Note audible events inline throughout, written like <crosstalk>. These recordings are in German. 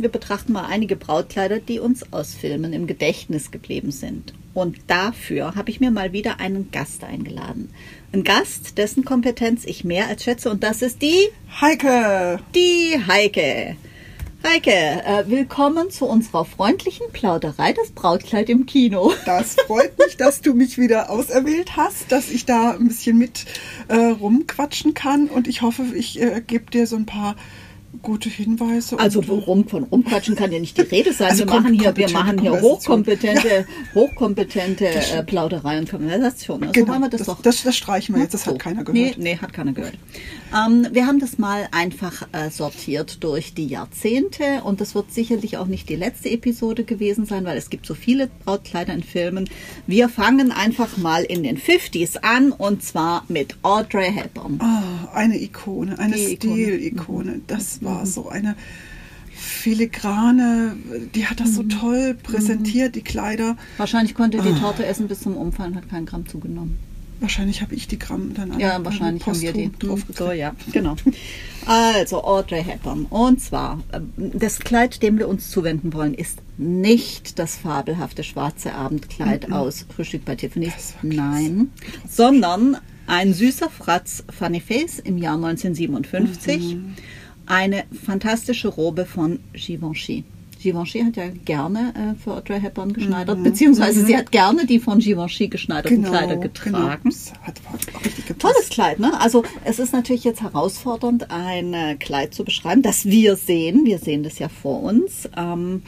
Wir betrachten mal einige Brautkleider, die uns aus Filmen im Gedächtnis geblieben sind. Und dafür habe ich mir mal wieder einen Gast eingeladen. Ein Gast, dessen Kompetenz ich mehr als schätze. Und das ist die Heike. Die Heike. Heike, äh, willkommen zu unserer freundlichen Plauderei, das Brautkleid im Kino. Das freut mich, dass du mich wieder auserwählt hast, dass ich da ein bisschen mit äh, rumquatschen kann. Und ich hoffe, ich äh, gebe dir so ein paar gute Hinweise. Also worum von rumquatschen kann ja nicht die Rede sein. Also wir machen hier, wir machen hier hochkompetente, ja. hochkompetente äh, Plauderei und Konversation. Also genau, wir das, das, doch. Das, das streichen wir jetzt. Das hat keiner gehört. Nee, nee hat keiner gehört. Ähm, wir haben das mal einfach äh, sortiert durch die Jahrzehnte und das wird sicherlich auch nicht die letzte Episode gewesen sein, weil es gibt so viele Brautkleider in Filmen. Wir fangen einfach mal in den 50s an und zwar mit Audrey Hepburn. Oh, eine Ikone, eine Stilikone. Das war mhm. so eine filigrane, die hat das so mhm. toll präsentiert, die Kleider. Wahrscheinlich konnte die ah. Torte essen bis zum Umfallen, hat keinen Gramm zugenommen. Wahrscheinlich habe ich die Gramm dann an Ja, wahrscheinlich haben wir die. Drauf so, ja, genau. Also Audrey Hepburn. Und zwar, ähm, das Kleid, dem wir uns zuwenden wollen, ist nicht das fabelhafte schwarze Abendkleid mhm. aus Frühstück bei Tiffany. Nein, sondern ein süßer Fratz Funny Face im Jahr 1957. Mhm eine fantastische Robe von Givenchy. Givenchy hat ja gerne äh, für Audrey Hepburn geschneidert, mhm. beziehungsweise mhm. sie hat gerne die von Givenchy geschneiderten genau, Kleider getragen. Genau. Hat, hat Tolles Kleid, ne? Also es ist natürlich jetzt herausfordernd, ein äh, Kleid zu beschreiben, das wir sehen. Wir sehen das ja vor uns. Ähm,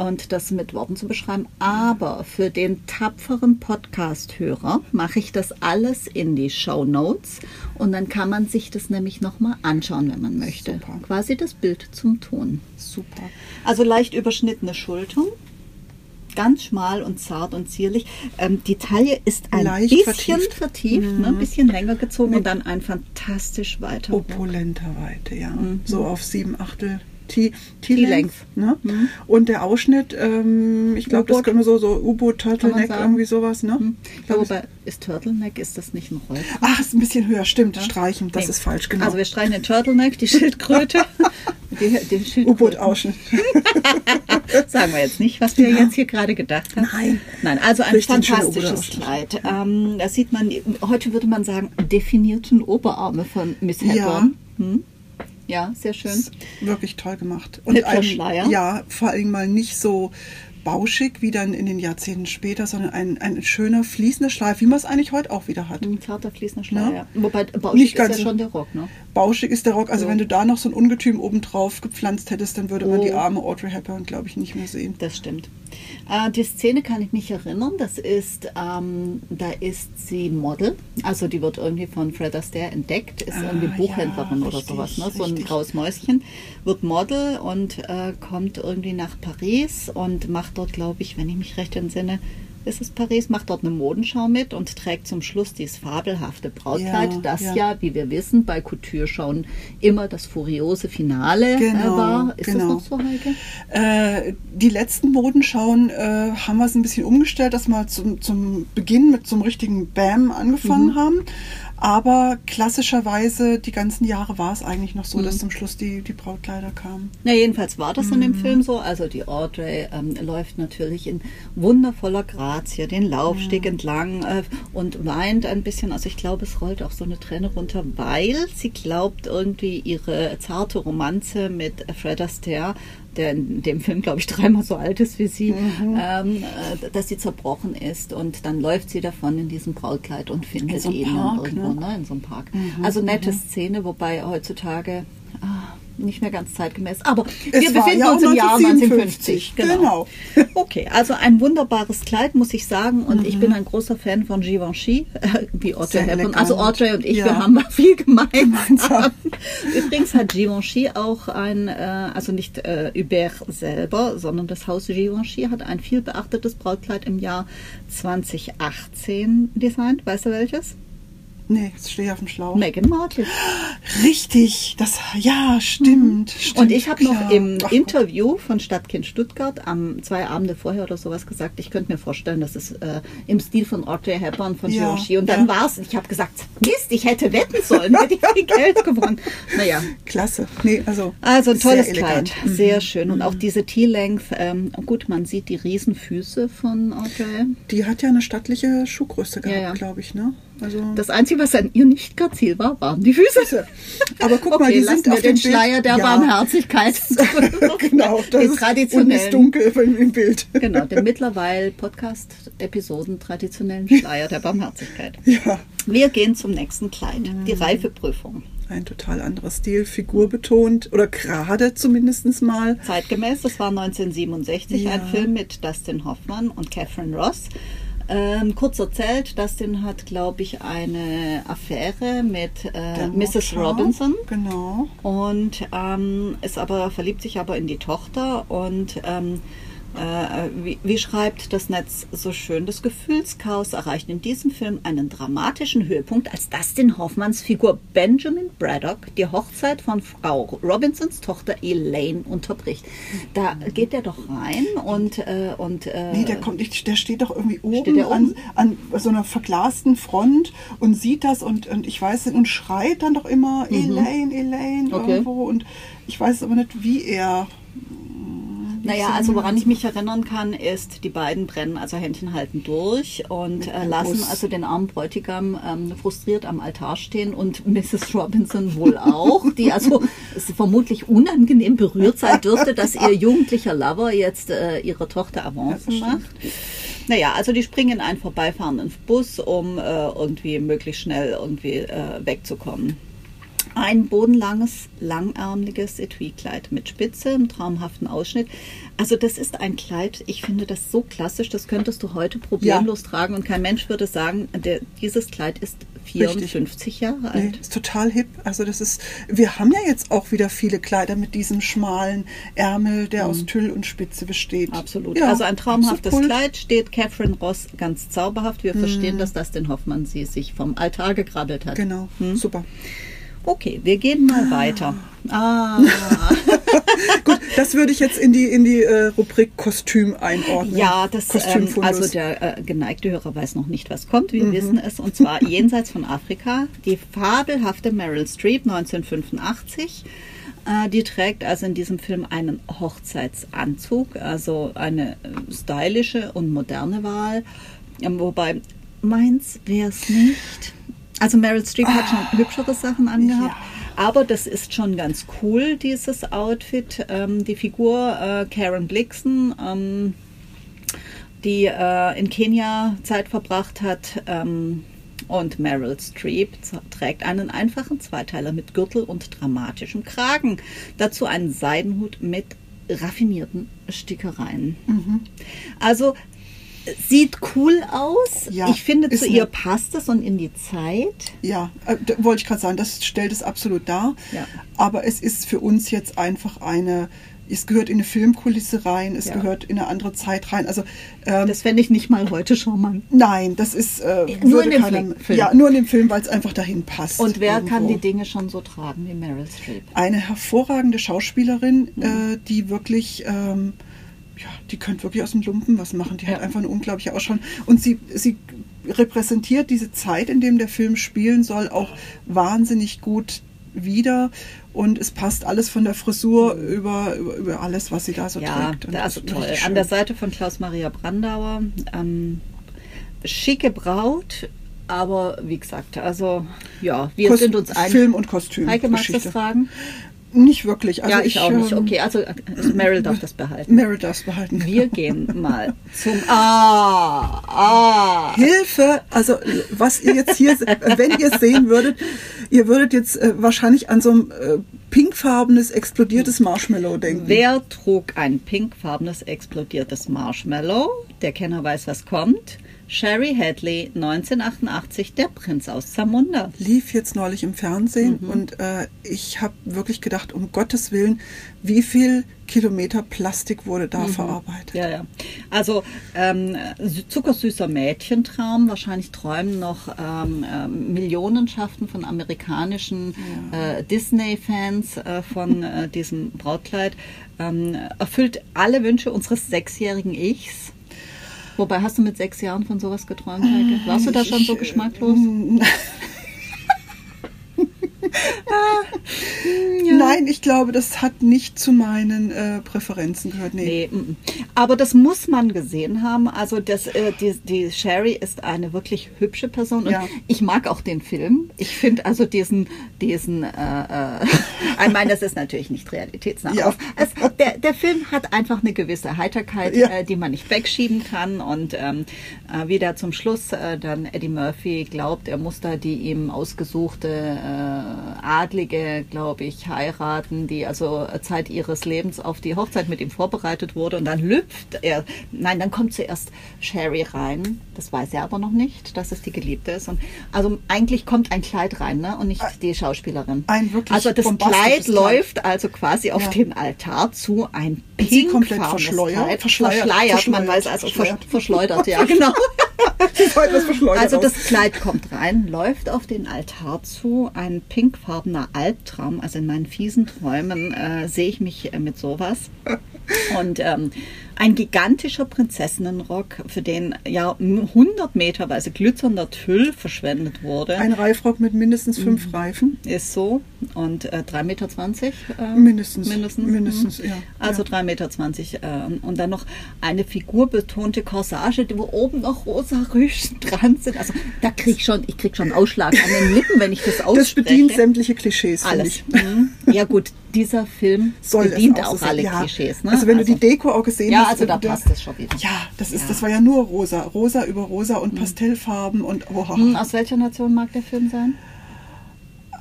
und das mit Worten zu beschreiben. Aber für den tapferen Podcast-Hörer mache ich das alles in die Show Notes und dann kann man sich das nämlich nochmal anschauen, wenn man möchte. Super. Quasi das Bild zum Ton. Super. Also leicht überschnittene Schultern. Ganz schmal und zart und zierlich. Ähm, die Taille ist ein Leicht bisschen vertieft, vertieft ne? mhm. ne? ein bisschen länger gezogen Mit und dann ein fantastisch weiter. Opulenter Weite, ja. Mhm. So auf sieben Achtel T-Length. Ne? Mhm. Und der Ausschnitt, ähm, ich glaube, das können wir so, so U-Boot, Turtleneck, irgendwie sowas. Ne? Mhm. Ja, wobei, ist Turtleneck, ist das nicht ein Roll? Ach, ist ein bisschen höher, stimmt. Ja? Streichen, das nee. ist falsch, genau. Also wir streichen den Turtleneck, die Schildkröte. <laughs> U-Boot-Ausschnitt. <laughs> Sagen wir jetzt nicht, was wir ja. jetzt hier gerade gedacht haben. Nein. Nein, also ein Richtig fantastisches Kleid. Ähm, da sieht man, heute würde man sagen, definierten Oberarme von Miss Hepburn. Ja. Hm? Ja, sehr schön. Wirklich toll gemacht. Und ein, ja, vor allem mal nicht so bauschig wie dann in den Jahrzehnten später, sondern ein, ein schöner fließender Schleif, wie man es eigentlich heute auch wieder hat. Ein zarter fließender Schleif, ja. ja. Wobei bauschig Nicht ist ja schon der Rock, ne? Bauschig ist der Rock. Also so. wenn du da noch so ein Ungetüm obendrauf gepflanzt hättest, dann würde oh. man die arme Audrey Hepburn, glaube ich, nicht mehr sehen. Das stimmt. Äh, die Szene kann ich mich erinnern. Das ist, ähm, da ist sie Model. Also die wird irgendwie von Fred Astaire entdeckt, ist ah, irgendwie Buchhändlerin ja, oder sowas, ne? So ein graues Mäuschen. Wird Model und äh, kommt irgendwie nach Paris und macht dort, glaube ich, wenn ich mich recht entsinne, ist es Paris, macht dort eine Modenschau mit und trägt zum Schluss dieses fabelhafte Brautkleid, ja, das ja. ja. wie wir wissen, bei Couture-Schauen immer das furiose Finale äh, genau, war. Ist genau. das noch so, Heike? Äh, die letzten Modenschauen äh, haben wir es ein bisschen umgestellt, dass wir zum, zum Beginn mit so einem richtigen Bam angefangen mhm. haben. Aber klassischerweise die ganzen Jahre war es eigentlich noch so, mhm. dass zum Schluss die, die Brautkleider kamen. Na, jedenfalls war das mhm. in dem mhm. Film so. Also die Audrey ähm, läuft natürlich in wundervoller Grazie den Laufsteg mhm. entlang äh, und weint ein bisschen. Also ich glaube, es rollt auch so eine Träne runter, weil sie glaubt, irgendwie ihre zarte Romanze mit Fred Astaire der in dem Film, glaube ich, dreimal so alt ist wie sie, mhm. ähm, äh, dass sie zerbrochen ist. Und dann läuft sie davon in diesem Brautkleid und findet so ihn Park, irgendwo, ne? ne? in so einem Park. Mhm. Also nette mhm. Szene, wobei heutzutage ah, nicht mehr ganz zeitgemäß. Aber es wir befinden ja uns im Jahr 1950. Genau. genau. <laughs> Okay, also ein wunderbares Kleid, muss ich sagen. Und mhm. ich bin ein großer Fan von Givenchy, äh, <laughs> wie Audrey Hepburn. Also Audrey und ich, ja. wir haben viel gemeinsam. <laughs> Übrigens hat Givenchy auch ein, äh, also nicht äh, Hubert selber, sondern das Haus Givenchy hat ein viel beachtetes Brautkleid im Jahr 2018 designt. Weißt du welches? Nee, jetzt stehe ich auf dem Schlauch. Megan Martin. Richtig, das, ja, stimmt. stimmt Und ich habe noch im Ach, Interview von Stadtkind Stuttgart am zwei Abende vorher oder sowas gesagt, ich könnte mir vorstellen, dass es äh, im Stil von Audrey Hepburn von Ja, und dann ja. war's. Ich habe gesagt, Mist, ich hätte wetten sollen, hätte ich viel Geld gewonnen. Naja, Klasse. Nee, also. also ein tolles. Kleid, sehr schön. Und auch diese T-Length, ähm, gut, man sieht die Riesenfüße von Audrey. Die hat ja eine stattliche Schuhgröße gehabt, ja. glaube ich, ne? Also. Das Einzige, was an ihr nicht grazil war, waren die Füße. Aber guck mal, Okay, die lassen sind wir auf den dem Bild- Schleier der Ja. Barmherzigkeit. <laughs> genau, das die ist, und ist dunkel im, Bild. Genau, den mittlerweile Podcast-Episoden traditionellen <laughs> Schleier der Barmherzigkeit. Ja, Wir gehen zum nächsten Kleid, die Mhm. Reifeprüfung. ein total anderer Stil, figurbetont oder gerade zumindest mal. Zeitgemäß, das war 1967, Ja. ein Film mit Dustin Hoffmann und Catherine Ross. Ähm, kurz erzählt, Dustin hat, glaube ich, eine Affäre mit äh, Mrs. Robinson. Genau. und ähm, ist aber verliebt sich aber in die Tochter und ähm, äh, wie, wie schreibt das Netz so schön, das Gefühlschaos erreicht in diesem Film einen dramatischen Höhepunkt, als Dustin Hoffmanns Figur Benjamin Braddock die Hochzeit von Frau Robinsons Tochter Elaine unterbricht. Da geht er doch rein und, äh, und äh, Nee, der kommt nicht, der steht doch irgendwie Steht oben, der oben? An, an so einer verglasten Front und sieht das und, und ich weiß und schreit dann doch immer Elaine, Elaine Mhm. Okay. irgendwo und ich weiß aber nicht, wie er. Naja, also woran ich mich erinnern kann, ist, die beiden brennen also Händchen halten durch und äh, lassen also den armen Bräutigam ähm, frustriert am Altar stehen und <laughs> Mrs. Robinson wohl auch, die also vermutlich unangenehm berührt sein dürfte, dass ihr jugendlicher Lover jetzt äh, ihre Tochter Avancen Ja, macht. Naja, also die springen in einen vorbeifahrenden Bus, um äh, irgendwie möglichst schnell irgendwie äh, wegzukommen. Ein bodenlanges, langärmeliges Etui-Kleid mit Spitze im traumhaften Ausschnitt. Also das ist ein Kleid, ich finde das so klassisch, das könntest du heute problemlos tragen und kein Mensch würde sagen, der, dieses Kleid ist 54 Jahre alt. Nee, ist total hip. Also das ist, wir haben ja jetzt auch wieder viele Kleider mit diesem schmalen Ärmel, der aus Tüll und Spitze besteht. Mhm. Absolut. Ja, also ein traumhaftes Kult. Kleid steht Catherine Ross ganz zauberhaft. Wir verstehen, dass das den Hoffmann sie sich vom Altar gekrabbelt hat. Genau, Hm? super. Okay, wir gehen mal weiter. Ah, <laughs> <laughs> Gut, das würde ich jetzt in die, in die äh, Rubrik Kostüm einordnen. Ja, das ähm, also der äh, geneigte Hörer weiß noch nicht, was kommt. Mhm. Wir wissen es und zwar <laughs> jenseits von Afrika. Die fabelhafte Meryl Streep 1985. Äh, die trägt also in diesem Film einen Hochzeitsanzug, also eine äh, stylische und moderne Wahl. Ähm, wobei meins wäre es nicht. Also Meryl Streep hat schon hübschere Sachen angehabt. Ah. Ja. Aber das ist schon ganz cool, dieses Outfit. Ähm, die Figur äh, Karen Blixen, ähm, die äh, in Kenia Zeit verbracht hat, ähm, und Meryl Streep trägt einen einfachen Zweiteiler mit Gürtel und dramatischem Kragen. Dazu einen Seidenhut mit raffinierten Stickereien. Mhm. Also sieht cool aus. Ja, ich finde, zu ihr passt es und in die Zeit. Ja, äh, wollte ich gerade sagen, das stellt es absolut dar. Ja. Aber es ist für uns jetzt einfach eine, es gehört in eine Filmkulisse rein, es Ja. gehört in eine andere Zeit rein. Also ähm, Das fände ich nicht mal heute charmant. nein, das ist äh, Nur in dem keiner- Film. Ja, nur in dem Film, weil es einfach dahin passt. Und wer kann irgendwo. die Dinge schon so tragen wie Meryl Streep? Eine hervorragende Schauspielerin, Mhm. äh, die wirklich, ähm, ja, die könnte wirklich aus dem Lumpen was machen. Die hat Ja. einfach eine unglaubliche Ausstrahlung. Und sie, sie repräsentiert diese Zeit, in dem der Film spielen soll, auch wahnsinnig gut wieder. Und es passt alles von der Frisur über, über, über alles, was sie da so. Ja, trägt. Ist ist toll. An der. Seite von Klaus-Maria Brandauer. Ähm, schicke Braut, aber wie gesagt, also ja, wir Kost- sind uns einig. Film und Kostüm. Heike, magst du das Geschichte. Nicht wirklich. Also ja, ich, auch nicht. ähm, Okay, also äh, Meryl darf das behalten. Meryl darf behalten. Wir gehen mal <laughs> zum Ah, ah. Hilfe! Also was ihr jetzt hier, wenn ihr es sehen würdet, ihr würdet jetzt äh, wahrscheinlich an so ein äh, pinkfarbenes explodiertes Marshmallow denken. Wer trug ein pinkfarbenes explodiertes Marshmallow? Der Kenner weiß, was kommt. Sherry Hadley, 1988, Der Prinz aus Zamunda. Lief jetzt neulich im Fernsehen Mhm. und äh, ich habe wirklich gedacht, um Gottes Willen, wie viel Kilometer Plastik wurde da verarbeitet. Mhm. Ja, ja. Also ähm, sü- zuckersüßer Mädchentraum. Wahrscheinlich träumen noch ähm, ähm, Millionenschaften von amerikanischen äh, Disney-Fans äh, von äh, diesem Brautkleid. Ähm, erfüllt alle Wünsche unseres sechsjährigen Ichs. Wobei, hast du mit sechs Jahren von sowas geträumt, Heike? Warst du da schon so Ich, <laughs> äh, geschmacklos? Nein, ich glaube, das hat nicht zu meinen äh, Präferenzen gehört. Nee. Nee, mm, mm. aber das muss man gesehen haben. Also das, äh, die, die Sherry ist eine wirklich hübsche Person und Ja. ich mag auch den Film. Ich finde also diesen, diesen, äh, äh, <laughs> ich meine, das ist natürlich nicht realitätsnah. Ja. Es, der, der Film hat einfach eine gewisse Heiterkeit, Ja. äh, die man nicht wegschieben kann und ähm, äh, wie der zum Schluss dann Eddie Murphy glaubt, er muss da die ihm ausgesuchte Adlige, glaube ich, heiraten, die also Zeit ihres Lebens auf die Hochzeit mit ihm vorbereitet wurde und dann lüpft er, nein, dann kommt zuerst Sherry rein, das weiß er aber noch nicht, dass es die Geliebte ist und also eigentlich kommt ein Kleid rein ne? und nicht die Schauspielerin. Ein wirklich also das Kleid Kleid. läuft also quasi auf Ja. den Altar zu, ein pinkfarbenes verschleiert? Kleid, Verschleiert, verschleiert, man verschleiert, weiß also verschleiert. verschleiert, verschleudert, ja <laughs> genau. Verschleudert Also das Kleid kommt rein, läuft auf den Altar zu, ein pinkfarbener Albtraum. Also in meinen fiesen Träumen äh, sehe ich mich äh, mit sowas. <laughs> Und ähm, ein gigantischer Prinzessinnenrock, für den ja 100 Meterweise glitzernder Tüll verschwendet wurde, Ein Reifrock mit mindestens fünf Mhm. Reifen. ist so. Und äh, 3,20 Meter? Äh, Mindestens. Mindestens. Mindestens, mhm. ja. Also ja. 3,20 Meter. Äh, und dann noch eine figurbetonte Corsage, wo oben noch rosa Rüschen <laughs> dran sind. Also da krieg ich schon, ich krieg schon Ausschlag an den Lippen, wenn ich das ausspreche. Das bedient sämtliche Klischees, alles. Mhm. Ja gut, dieser Film Soll bedient auch auch alle Ja. Klischees. Ne? Also wenn du die Deko auch gesehen Ja, hast. also da passt es schon wieder. Ja, das ist, Ja. das war ja nur rosa. Rosa über rosa und Pastellfarben und oh, Hm, Aus welcher Nation mag der Film sein?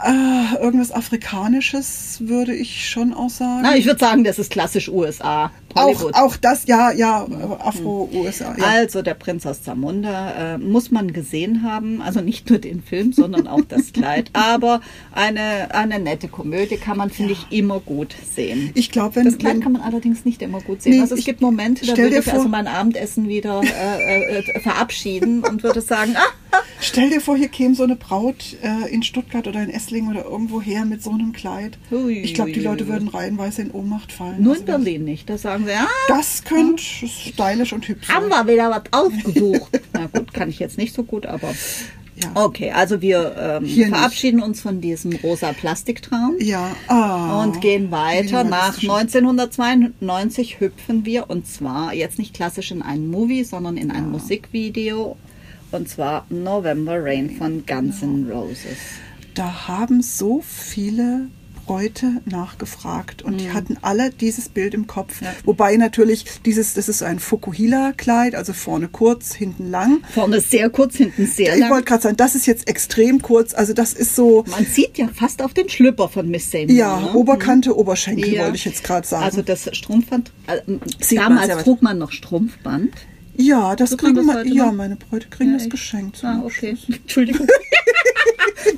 ah, irgendwas Afrikanisches würde ich schon auch sagen. Na, ich würde sagen, das ist klassisch USA. Auch, Hollywood. auch das, ja, ja, Afro-USA. Ja. Also der Prinz aus Zamunda äh, muss man gesehen haben, also nicht nur den Film, sondern auch das <laughs> Kleid. Aber eine, eine nette Komödie kann man, finde ich, immer gut sehen. Ich glaube, wenn, Das Kleid wenn kann man allerdings nicht immer gut sehen. Nee, also es ich- gibt Momente, da würde ich vor- also mein Abendessen wieder äh, äh, verabschieden und würde sagen, ah, stell dir vor, hier käme so eine Braut äh, in Stuttgart oder in Esslingen oder irgendwo her mit so einem Kleid. Ui, ich glaube, die Leute würden reihenweise in Ohnmacht fallen. nur Also in Berlin nicht. Da sagen ah, Das könnte stylisch und hübsch haben sein. wir wieder was ausgesucht. <laughs> Na gut, kann ich jetzt nicht so gut, aber Ja. okay. Also wir ähm, Hier nicht. verabschieden uns von diesem rosa Plastiktraum. Ja, ah. Und gehen weiter. Nach Minimalistisch. 1992 hüpfen wir und zwar jetzt nicht klassisch in einen Movie, sondern in ein Musikvideo. Und zwar November Rain von Guns N' Roses. Da haben so viele Bräute nachgefragt und Mhm. die hatten alle dieses Bild im Kopf. Wobei natürlich dieses, das ist ein Fukuhila-Kleid, also vorne kurz, hinten lang. Vorne sehr kurz, hinten sehr Ich lang. wollte gerade sagen, das ist jetzt extrem kurz. Also das ist so, Man sieht ja fast auf den Schlüpper von Miss Seymour. ja, ne? Oberkante, Oberschenkel Ja. wollte ich jetzt gerade sagen. Also das Strumpfband, äh, man damals weit. trug man noch Strumpfband. ja, das man kriegen das wir, ja, meine Bräute kriegen Ja, das ich- geschenkt. Ah, okay. <laughs> Entschuldigung.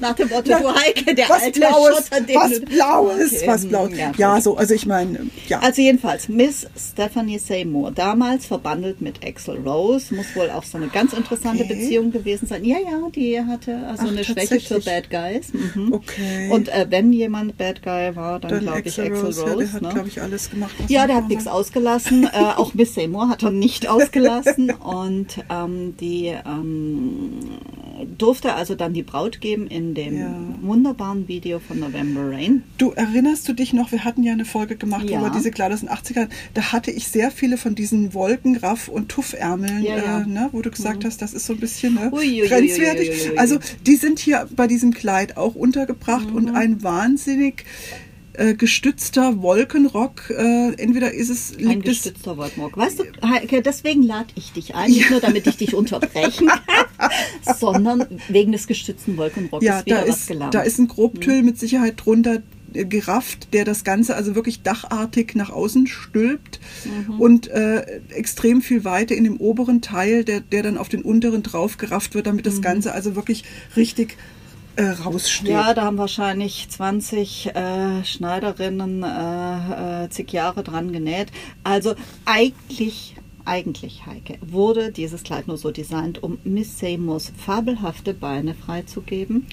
Nach dem Motto, du Heike, der Was alte Blaues, Schotter, den was Blaues, Okay, was Blaues. ja, Ja, so, also ich meine, ja. Also jedenfalls, Miss Stephanie Seymour, damals verbandelt mit Axel Rose, muss wohl auch so eine ganz interessante Okay. Beziehung gewesen sein. Ja, ja, die hatte also Ach, eine Schwäche für. Bad Guys. Mhm. Okay. Und äh, wenn jemand Bad Guy war, dann, Dann glaube ich Axel Rose, ja, der hat, ne? glaube ich, alles gemacht. Ja, der hat nichts ausgelassen. äh, auch Miss Seymour hat er nicht <laughs> ausgelassen. Und ähm, die ähm, durfte also dann die Braut geben in dem Ja. wunderbaren Video von November Rain. Du erinnerst du dich noch, wir hatten ja eine Folge gemacht Ja. über diese Kleider aus den 80ern. Da hatte ich sehr viele von diesen Wolkenraff- und Tuffärmeln, Ja. Äh, ne, wo du gesagt hast, das ist so ein bisschen ne, grenzwertig. Also die sind hier bei diesem Kleid auch untergebracht Mhm. und ein wahnsinnig äh, gestützter Wolkenrock. Äh, entweder ist es Ein liegt gestützter Wolkenrock. Weißt du, Heike, deswegen lade ich dich ein, nicht nur damit ich dich unterbrechen kann, sondern wegen des gestützten Wolkenrocks ja, wieder da was ist. Mhm. da ist ein Grobtüll mit Sicherheit drunter. äh, gerafft, der das Ganze also wirklich dachartig nach außen stülpt und äh, extrem viel Weite in dem oberen Teil, der, der dann auf den unteren drauf gerafft wird, damit das Ganze also wirklich richtig äh, raussteht. Ja, da haben wahrscheinlich 20 äh, Schneiderinnen äh, äh, zig Jahre dran genäht. Also eigentlich, eigentlich, Heike, wurde dieses Kleid nur so designt, um Miss Seymours fabelhafte Beine freizugeben.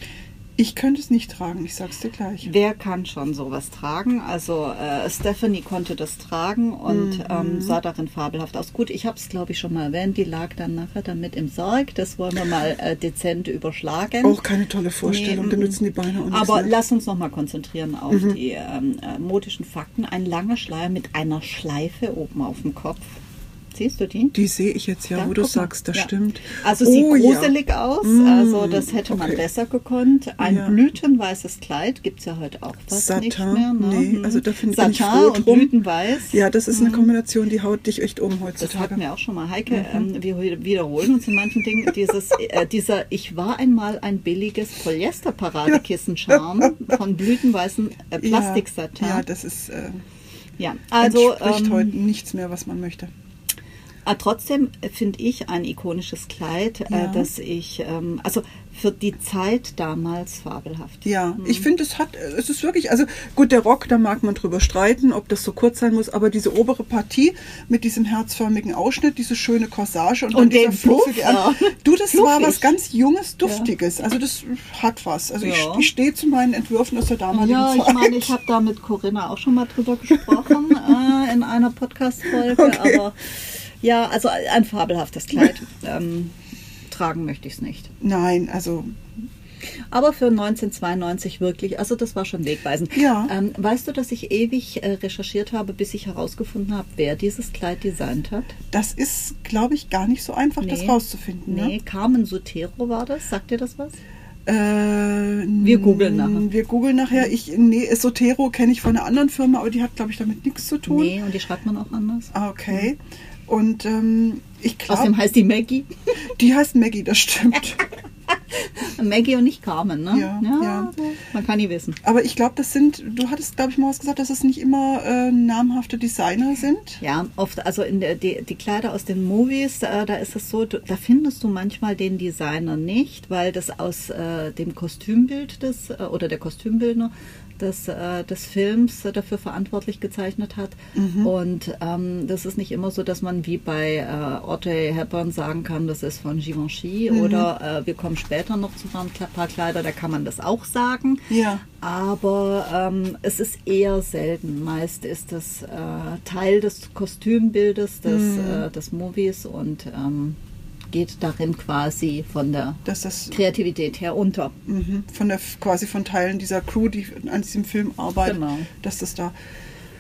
Ich könnte es nicht tragen, ich sag's dir gleich. Wer kann schon sowas tragen? Also äh, Stephanie konnte das tragen und ähm, sah darin fabelhaft aus. Gut, ich habe es glaube ich schon mal erwähnt, die lag dann nachher damit im Sarg. Das wollen wir mal äh, dezent überschlagen. Auch keine tolle Vorstellung, Nee, da nützen die Beine auch Aber mehr. lass uns noch mal konzentrieren auf die ähm, äh, modischen Fakten. Ein langer Schleier mit einer Schleife oben auf dem Kopf. Siehst du die? Die sehe ich jetzt ja, Ja, wo du sagst, das Ja. stimmt. Also sieht Oh, ja. gruselig aus, Mm, also das hätte man okay. besser gekonnt. Ein Ja. blütenweißes Kleid gibt es ja heute auch fast nicht Satin? mehr. Ne? Nee, Mhm. also da find- bin ich froh und drum. blütenweiß. Ja, das ist eine Kombination, die haut dich echt um Das heutzutage. hatten wir auch schon mal. Heike, Mhm. ähm, wir wiederholen uns in manchen Dingen. Dieses, <laughs> äh, dieser Ich war einmal ein billiges Polyester-Paradekissen-Charme <laughs> von blütenweißen äh, Plastiksatin. Ja, ja, das ist äh, Ja, also entspricht ähm, heute nichts mehr, was man möchte. Ah, trotzdem finde ich ein ikonisches Kleid, Ja. äh, das ich, ähm, also für die Zeit damals fabelhaft. Ja, Mhm. ich finde, es hat, es ist wirklich, also gut, der Rock, da mag man drüber streiten, ob das so kurz sein muss, aber diese obere Partie mit diesem herzförmigen Ausschnitt, diese schöne Corsage und, Und dieser den fluffige ja. Du, das war Fluffig. was ganz Junges, Duftiges. Also das hat was. Also ich, Ja. ich stehe zu meinen Entwürfen aus der damaligen Ja, Zeit. ich meine, ich habe da mit Corinna auch schon mal drüber gesprochen <laughs> äh, in einer Podcast-Folge, Okay. aber ja, also ein fabelhaftes Kleid. <laughs> ähm, tragen möchte ich es nicht. Nein, also Aber für 1992 wirklich, also das war schon wegweisend. Ja. Ähm, weißt du, dass ich ewig äh, recherchiert habe, bis ich herausgefunden habe, wer dieses Kleid designt hat? das ist, glaube ich, gar nicht so einfach, das Nee. rauszufinden. Nee, Ne? Carmen Sotero war das. Sagt dir das was? Äh, Wir googeln nachher. Wir googeln nachher. Ich, nee, Esotero kenne ich von einer anderen Firma, aber die hat, glaube ich, damit nichts zu tun. Nee, und die schreibt man auch anders. Ah, okay. Und ähm, ich Außerdem glaube, heißt die Maggie. die heißt Maggie, das stimmt. <laughs> <laughs> Maggie und nicht Carmen, ne? Ja, ja. so. Man kann nie wissen. Aber ich glaube, das sind, du hattest, glaube ich, mal was gesagt, dass es nicht immer äh, namhafte Designer sind. Ja, oft, also in der, die, die Kleider aus den Movies, äh, da ist es so, du, da findest du manchmal den Designer nicht, weil das aus äh, dem Kostümbild des, äh, oder der Kostümbildner des, äh, des Films äh, dafür verantwortlich gezeichnet hat. Und ähm, das ist nicht immer so, dass man wie bei äh, Audrey Hepburn sagen kann, das ist von Givenchy oder äh, wir kommen später noch zu ein paar Kleider, da kann man das auch sagen. Ja. Aber ähm, es ist eher selten. Meist ist es äh, Teil des Kostümbildes des, äh, des Movies und ähm, geht darin quasi von der das Kreativität her unter. mhm, von der quasi von Teilen dieser Crew, die an diesem Film arbeitet, Genau. dass das da.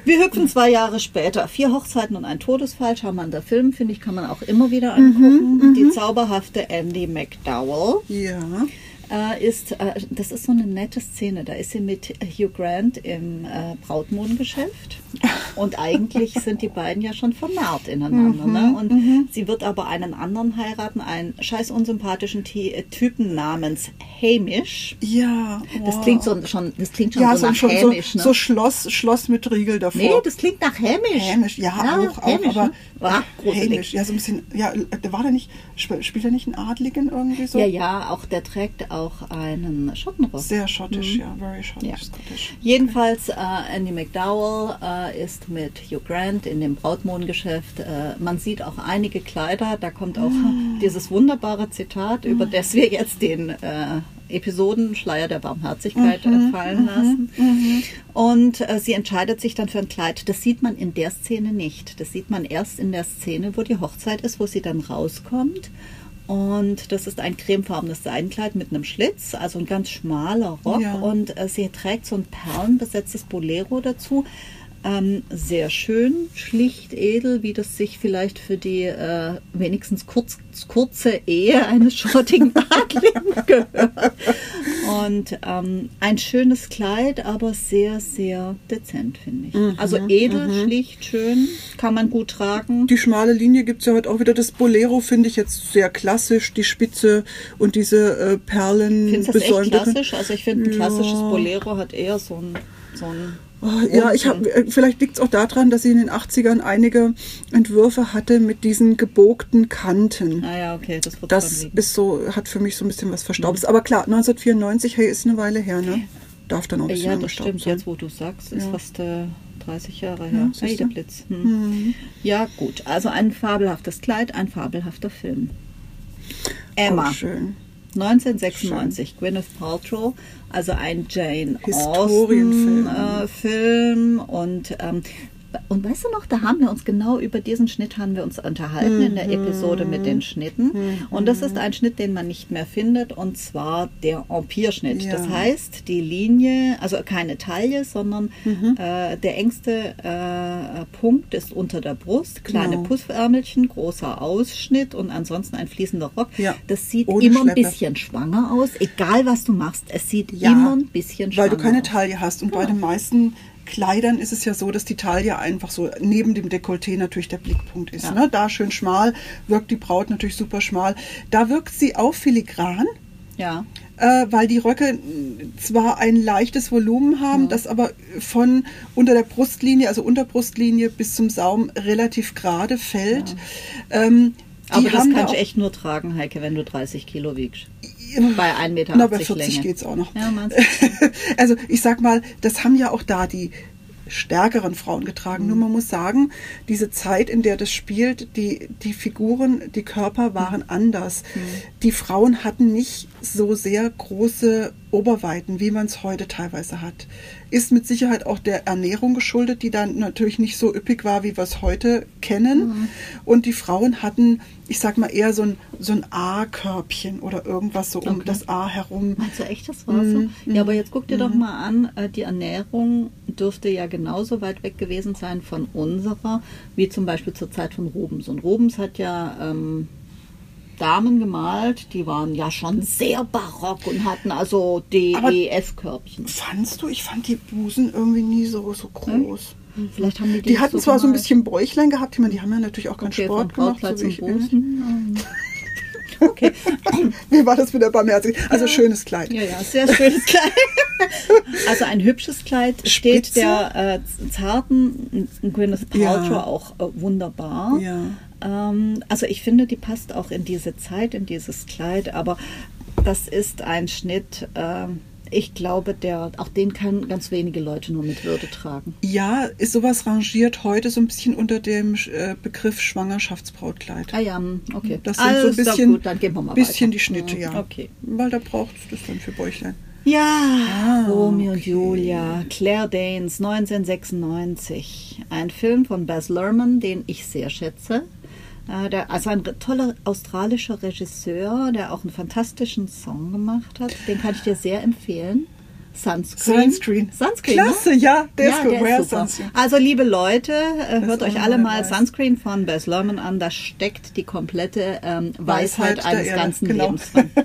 Wir hüpfen zwei Jahre später. Vier Hochzeiten und ein Todesfall. Charmanter Film, finde ich, kann man auch immer wieder angucken. Die zauberhafte Andy McDowell. Ja. äh, ist, äh, das ist so eine nette Szene. Da ist sie mit Hugh Grant im äh, Brautmodengeschäft. Und eigentlich <laughs> sind die beiden ja schon vernarrt ineinander. ne? Und sie wird aber einen anderen heiraten, einen scheiß unsympathischen äh, Typen namens Hamish. Ja. Das wow. klingt so, schon, das klingt schon ja, so so, nach schon Hamish. so, ne? so Schloss, Schloss mit Riegel davor. nee, das klingt nach Hamish. Hämisch, ja, auch, auch, Hamish, aber ne? Hämisch, ja, so ein bisschen, ja, der war der nicht, sp- spielt er nicht einen Adligen irgendwie so? Ja, ja, auch der trägt auch einen Schottenrock. Sehr schottisch, ja, very schottisch, Mhm. Ja. Jedenfalls, äh, Andy McDowell äh, ist mit Hugh Grant in dem Brautmodengeschäft. Äh, man sieht auch einige Kleider. Da kommt auch Ah. dieses wunderbare Zitat, über das wir jetzt den äh, Episoden Schleier der Barmherzigkeit Mhm, fallen lassen. Und äh, sie entscheidet sich dann für ein Kleid. Das sieht man in der Szene nicht. Das sieht man erst in der Szene, wo die Hochzeit ist, wo sie dann rauskommt. Und das ist ein cremefarbenes Seidenkleid mit einem Schlitz, also ein ganz schmaler Rock. Ja. Und äh, sie trägt so ein perlenbesetztes Bolero dazu. Ähm, sehr schön, schlicht, edel, wie das sich vielleicht für die äh, wenigstens kurz, kurze Ehe eines schrottigen Adligen <laughs> gehört. Und ähm, ein schönes Kleid, aber sehr, sehr dezent, finde ich. also edel, schlicht, schön, kann man gut tragen. Die schmale Linie gibt es ja heute auch wieder. Das Bolero finde ich jetzt sehr klassisch, die Spitze und diese äh, Perlen Findest du das echt klassisch? Also ich finde, ein Ja. klassisches Bolero hat eher so ein So ein Oh, ja, ich habe vielleicht liegt es auch daran, dass sie in den 80ern einige Entwürfe hatte mit diesen gebogten Kanten. Ah ja, okay, das wird Das ist so, hat für mich so ein bisschen was Verstaubtes. Aber klar, 1994, hey, ist eine Weile her, ne? Darf dann auch ein bisschen Ja, das stimmt. sein. Jetzt, wo du sagst, ist Ja. fast äh, 30 Jahre Ja, her. siehst Hey, der Blitz. Hm. Ja, gut. Also ein fabelhaftes Kleid, ein fabelhafter Film. Emma. Oh, schön. 1996, Gwyneth Paltrow, also ein Jane Historienfilm. Austen äh, und ähm, und weißt du noch, da haben wir uns genau über diesen Schnitt haben wir uns unterhalten in Mhm. der Episode mit den Schnitten. Und das ist ein Schnitt, den man nicht mehr findet, und zwar der Empire-Schnitt. Ja. Das heißt, die Linie, also keine Taille, sondern Mhm. äh, der engste äh, Punkt ist unter der Brust, kleine Genau. Puffärmelchen, großer Ausschnitt und ansonsten ein fließender Rock. Ja. Das sieht Ohne immer ein Schleppe. bisschen schwanger aus, egal was du machst. Es sieht Ja, immer ein bisschen schwanger Weil du keine aus. Taille hast. Und bei den meisten Kleidern ist es ja so, dass die Taille einfach so neben dem Dekolleté natürlich der Blickpunkt ist. Ja. Ne? Da schön schmal, wirkt die Braut natürlich super schmal. Da wirkt sie auch filigran. Ja. äh, weil die Röcke zwar ein leichtes Volumen haben, das aber von unter der Brustlinie, also Unterbrustlinie bis zum Saum relativ gerade fällt. Ähm, die Aber das haben da kannst du echt nur tragen, Heike, wenn du 30 Kilo wiegst. Bei 1,80 Meter Na, bei 40 Länge. geht's auch noch. Ja, <laughs> also ich sag mal, das haben ja auch da die stärkeren Frauen getragen. Mhm. Nur man muss sagen, diese Zeit, in der das spielt, die, die Figuren, die Körper waren anders. Mhm. Die Frauen hatten nicht so sehr große Oberweiten, wie man es heute teilweise hat. Ist mit Sicherheit auch der Ernährung geschuldet, die dann natürlich nicht so üppig war, wie wir es heute kennen. Mhm. Und die Frauen hatten, ich sag mal, eher so ein, so ein A-Körbchen oder irgendwas so um Okay. das A herum. Meinst du echt, das war Mhm. so? Ja, aber jetzt guck dir doch mal an, äh, die Ernährung dürfte ja genauso weit weg gewesen sein von unserer, wie zum Beispiel zur Zeit von Rubens. Und Rubens hat ja ähm, Damen gemalt, die waren ja schon sehr barock und hatten also DEF-Körbchen. Fandst du? Ich fand die Busen irgendwie nie so, so groß. Vielleicht haben die die hatten zwar so ein bisschen Bäuchlein gehabt, ich meine, die haben ja natürlich auch keinen Okay, Sport gemacht. So wie ich, Busen. Okay. <laughs> wie war das wieder barmherzig? Also schönes Kleid. Ja, ja, sehr schönes Kleid. <laughs> Also ein hübsches Kleid steht Spitze. der äh, zarten Gwyneth Paltrow Ja. auch äh, wunderbar. Ja. Ähm, also ich finde, die passt auch in diese Zeit, in dieses Kleid, aber das ist ein Schnitt, ähm, ich glaube, der, auch den kann ganz wenige Leute nur mit Würde tragen. Ja, ist sowas rangiert heute so ein bisschen unter dem äh, Begriff Schwangerschaftsbrautkleid. Ah ja, hm, okay. Das sind so Alles ein doch bisschen, gut, dann gehen wir mal bisschen weiter. die Schnitte, Hm, ja. Okay. Weil da braucht es das dann für Bäuchlein. Ja, Ah, Romeo und okay. Julia, Claire Danes, 1996. Ein Film von Baz Luhrmann, den ich sehr schätze. Äh, Der, also ein toller australischer Regisseur, der auch einen fantastischen Song gemacht hat. Den kann ich dir sehr empfehlen. Sunscreen. Sunscreen. Sunscreen. Klasse, ne? ja, der ist ja, gut. der Where ist super. Sunscreen? Also liebe Leute, äh, hört auch euch alle mal dabei. Sunscreen von Baz Luhrmann an. Da steckt die komplette ähm, Weisheit Weisheit eines ganzen genau. Lebens drin. <laughs>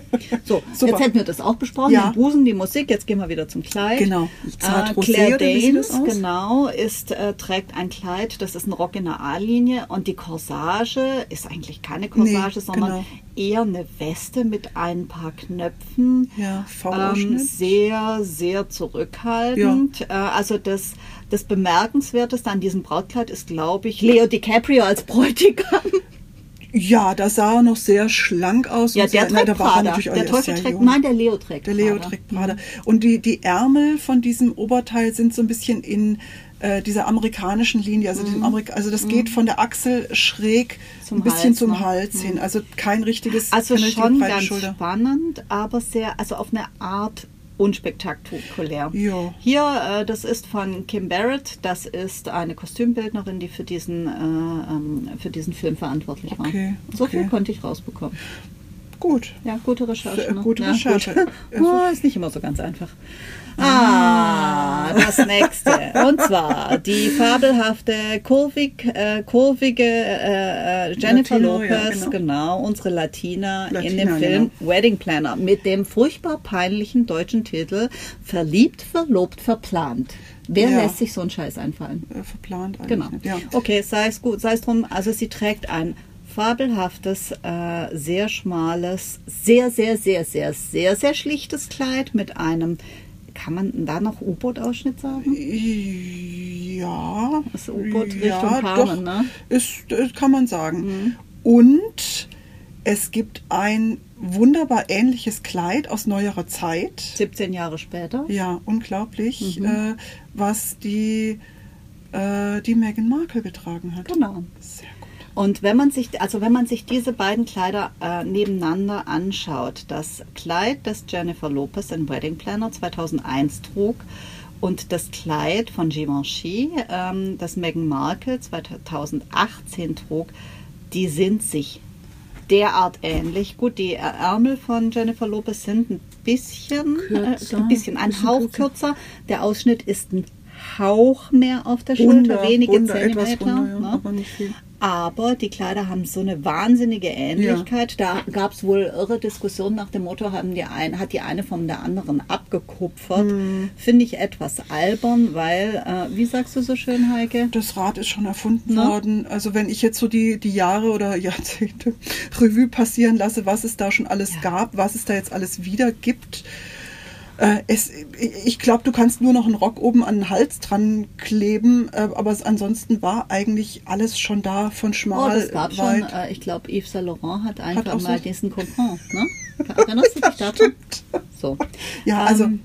So, jetzt hätten wir das auch besprochen. Ja. Den Busen, die Musik. Jetzt gehen wir wieder zum Kleid. Genau. Zart Äh, Claire das Danes, genau, ist, äh, trägt ein Kleid, das ist ein Rock in der A-Linie und die Corsage ist eigentlich keine Corsage, Nee, sondern genau. Eher eine Weste mit ein paar Knöpfen. Ja, Ähm, sehr, sehr zurückhaltend. Äh, also das, das Bemerkenswerteste an diesem Brautkleid ist, glaube ich, Leo DiCaprio als Bräutigam. Ja, da sah er noch sehr schlank aus. Ja, und der sehr, trägt nein, Prada. Der Teufel trägt, jung. nein, der Leo trägt Der Leo Prada. trägt Prada. Und die, die Ärmel von diesem Oberteil sind so ein bisschen in äh, dieser amerikanischen Linie. Also, dem Amerika also das geht von der Achsel schräg Mhm. Zum ein bisschen Hals, zum ne? Hals hin. Also kein richtiges, Also schon ganz Schulter. spannend, aber sehr, also auf eine Art unspektakulär. Ja. Hier, äh, das ist von Kim Barrett, das ist eine Kostümbildnerin, die für diesen, äh, ähm, für diesen Film verantwortlich war. Okay, So viel konnte ich rausbekommen. Gut. Ja, gute Recherche. Sehr Ne? gute ja, Recherche. Gut. <laughs> Also- Oh, ist nicht immer so ganz einfach. Ah, das nächste. Und zwar die fabelhafte, kurvig, äh, kurvige äh, äh, Jennifer Latino, Lopez, ja, genau. genau. unsere Latina, in Latina, dem Film genau. Wedding Planner mit dem furchtbar peinlichen deutschen Titel Verliebt, verlobt, verplant. Wer Ja. lässt sich so einen Scheiß einfallen? Äh, verplant eigentlich. Genau. Ja. Okay, sei es gut, sei es drum. Also sie trägt ein fabelhaftes, äh, sehr schmales, sehr, sehr, sehr, sehr, sehr, sehr schlichtes Kleid mit einem kann man da noch U-Boot-Ausschnitt sagen? Ja. Das U-Boot ja, Richtung Carmen, doch, ne? Ist, das kann man sagen. Mhm. Und es gibt ein wunderbar ähnliches Kleid aus neuerer Zeit. 17 Jahre später. Ja, unglaublich, Mhm. äh, was die, äh, die Meghan Markle getragen hat. Genau. Sehr. Und wenn man sich, also wenn man sich diese beiden Kleider äh, nebeneinander anschaut, das Kleid, das Jennifer Lopez in Wedding Planner 2001 trug und das Kleid von Givenchy, ähm, das Meghan Markle 2018 trug, die sind sich derart ähnlich. Gut, die Ärmel von Jennifer Lopez sind ein bisschen, Kürzer, äh, ein bisschen, ein bisschen Hauch kürzer. kürzer. Der Ausschnitt ist ein Hauch mehr auf der Schulter, wenige Zentimeter. etwas runter, ja, ne? Aber die Kleider haben so eine wahnsinnige Ähnlichkeit. Da gab es wohl irre Diskussionen nach dem Motto, haben die ein, hat die eine von der anderen abgekupfert. Hm. Finde ich etwas albern, weil, äh, wie sagst du so schön, Heike? Das Rad ist schon erfunden Ne? worden. Also wenn ich jetzt so die, die Jahre oder <laughs> Jahrzehnte Revue passieren lasse, was es da schon alles Ja. gab, was es da jetzt alles wieder gibt. Äh, es, ich glaube, du kannst nur noch einen Rock oben an den Hals dran kleben, äh, aber es, ansonsten war eigentlich alles schon da von Oh, schmal, das gab schon, weit. äh, ich glaube, Yves Saint Laurent hat einfach so- mal diesen Coupon, ne? Erinnerst du dich <laughs> daran? So. Ja, also- Ähm,